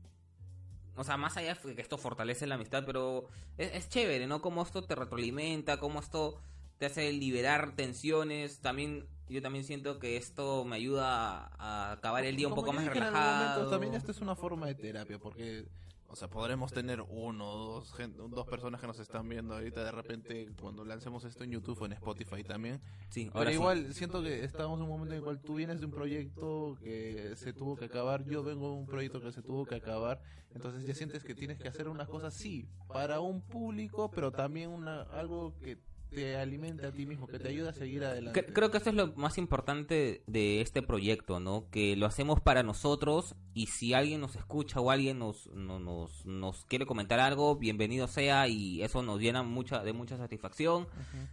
o sea, más allá de que esto fortalece la amistad, pero es, chévere, ¿no? Como esto te retroalimenta, como esto te hace liberar tensiones, también yo también siento que esto me ayuda a acabar el día un poco más relajado. también esto es una forma de terapia, porque o sea, podremos tener uno dos, dos personas que nos están viendo ahorita de repente cuando lancemos esto en YouTube o en Spotify también. Sí, Pero igual siento que estamos en un momento en el cual tú vienes de un proyecto que se tuvo que acabar, yo vengo de un proyecto que se tuvo que acabar, entonces ya sientes que tienes que hacer una cosa sí, para un público, pero también una algo que te alimente a ti mismo, que te ayude a seguir adelante. Creo que eso es lo más importante de este proyecto, ¿no? Que lo hacemos para nosotros y si alguien nos escucha o alguien nos, nos, nos quiere comentar algo, bienvenido sea y eso nos llena mucha, de mucha satisfacción,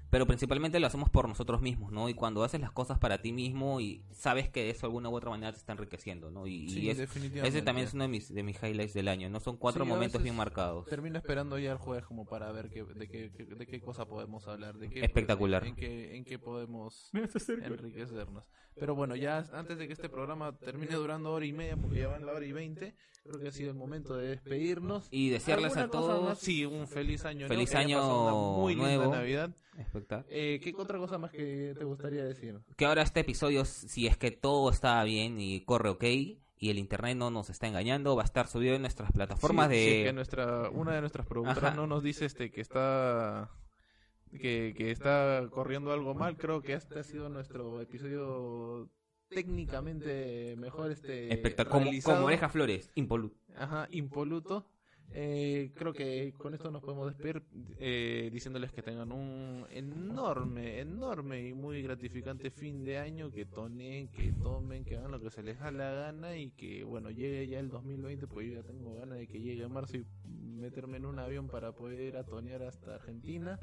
pero principalmente lo hacemos por nosotros mismos, ¿no? Y cuando haces las cosas para ti mismo y sabes que eso de alguna u otra manera te está enriqueciendo, ¿no? Y, ese también es uno de mis, de mis highlights del año, ¿no? Son cuatro momentos bien marcados. Termino esperando ya el jueves como para ver qué, de, qué, de qué cosa podemos hablar Espectacular. En, qué, podemos enriquecernos. Pero bueno, ya antes de que este programa termine durando hora y media, porque ya van la hora y veinte, creo que ha sido el momento de despedirnos. Y desearles a todos. Sí, un feliz año Feliz año muy nuevo. Navidad. Eh, ¿Qué otra cosa más que te gustaría decir? Que ahora este episodio, si es que todo está bien y corre ok, y el internet no nos está engañando, va a estar subido en nuestras plataformas de... que nuestra, una de nuestras productoras no nos dice este que está que, que está corriendo algo mal. Creo que este ha sido nuestro episodio técnicamente mejor este como, como Oreja Flores, impoluto. Ajá, impoluto. Eh, creo que con esto nos podemos despedir eh, diciéndoles que tengan un enorme, enorme y muy gratificante fin de año, que tonen, que tomen, que hagan lo que se les da la gana y que bueno, llegue ya el 2020, pues yo ya tengo ganas de que llegue marzo y meterme en un avión para poder atonear hasta Argentina.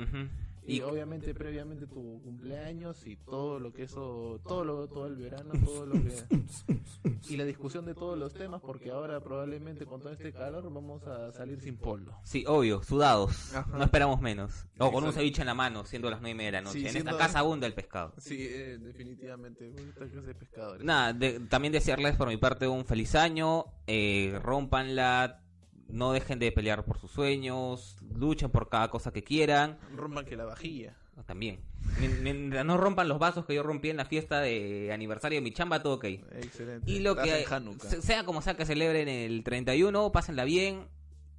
Y, obviamente previamente tu cumpleaños y todo lo que eso, todo lo, todo el verano, todo lo que y la discusión de todos los temas, porque ahora probablemente con todo este calor vamos a salir sin polo. Sí, obvio, sudados, no esperamos menos. O con un ceviche en la mano, siendo las nueve y media de la noche. en esta casa abunda el pescado. Sí, eh, definitivamente, de pescadores. Nada, también desearles por mi parte un feliz año, eh, rompanla no dejen de pelear por sus sueños, luchen por cada cosa que quieran. Rompan que la vajilla. Ah, también. Mientras no rompan los vasos que yo rompí en la fiesta de aniversario de mi chamba, todo ok. Excelente. Y lo que sea como sea que celebren el 31, pásenla bien,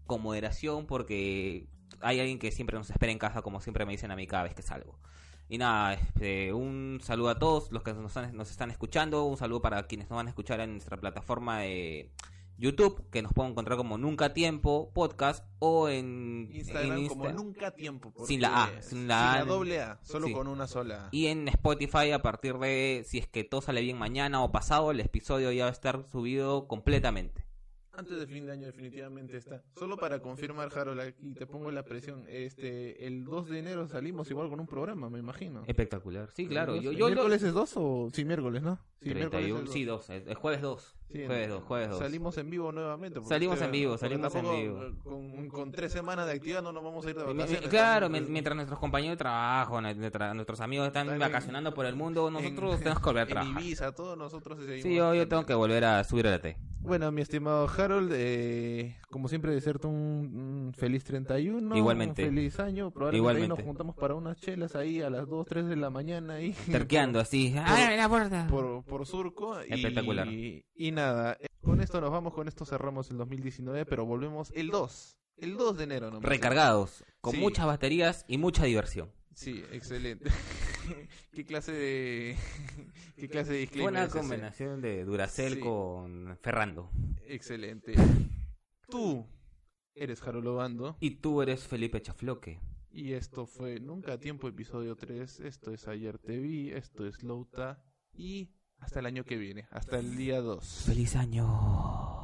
con moderación, porque hay alguien que siempre nos espera en casa, como siempre me dicen a mí cada vez que salgo. Y nada, este, un saludo a todos los que nos, nos están escuchando, un saludo para quienes nos van a escuchar en nuestra plataforma de YouTube, que nos pueden encontrar como Nunca Tiempo Podcast, o en Instagram como Nunca Tiempo. Sin la A, sin la, doble A, solo con una sola Y en Spotify, a partir de, si es que todo sale bien mañana o pasado, el episodio ya va a estar subido completamente. Antes de fin de año definitivamente está. Solo para confirmar, Harold, aquí te pongo la presión. Este, el 2 de enero salimos igual con un programa, me imagino. Espectacular. Sí, claro. Yo, yo, ¿Miércoles es 2 o sí, miércoles, no? Sí, sí 2. El jueves 2. Jueves 2, jueves 2. Salimos en vivo nuevamente. Salimos en vivo, salimos en vivo. Con, con, tres semanas de actividad no nos vamos a ir de vacaciones. Claro, mientras nuestros compañeros de trabajo, nuestros amigos están vacacionando por el mundo, nosotros tenemos que volver a trabajar. En Ibiza, todos nosotros seguimos. Sí, yo, yo tengo que volver a subir a la T. Bueno, mi estimado Harold, eh, como siempre, desearte un, feliz 31. Igualmente. Un feliz año. Probablemente nos juntamos para unas chelas ahí a las 2, 3 de la mañana. Ahí, Terqueando así. Por, la puerta! Por, surco. Espectacular. Y, y nada, eh, con esto nos vamos, con esto cerramos el 2019, pero volvemos el 2. El 2 de enero. ¿no? Recargados, con muchas baterías y mucha diversión. Sí, excelente. ¿Qué clase de qué clase de Buena combinación de Duracell con Ferrando. Excelente. Tú eres Jarolo Bando. Y tú eres Felipe Chafloque. Y esto fue Nunca Tiempo, episodio 3. Esto es Ayer Te Vi, esto es Louta. Y hasta el año que viene, hasta el día 2. ¡Feliz año!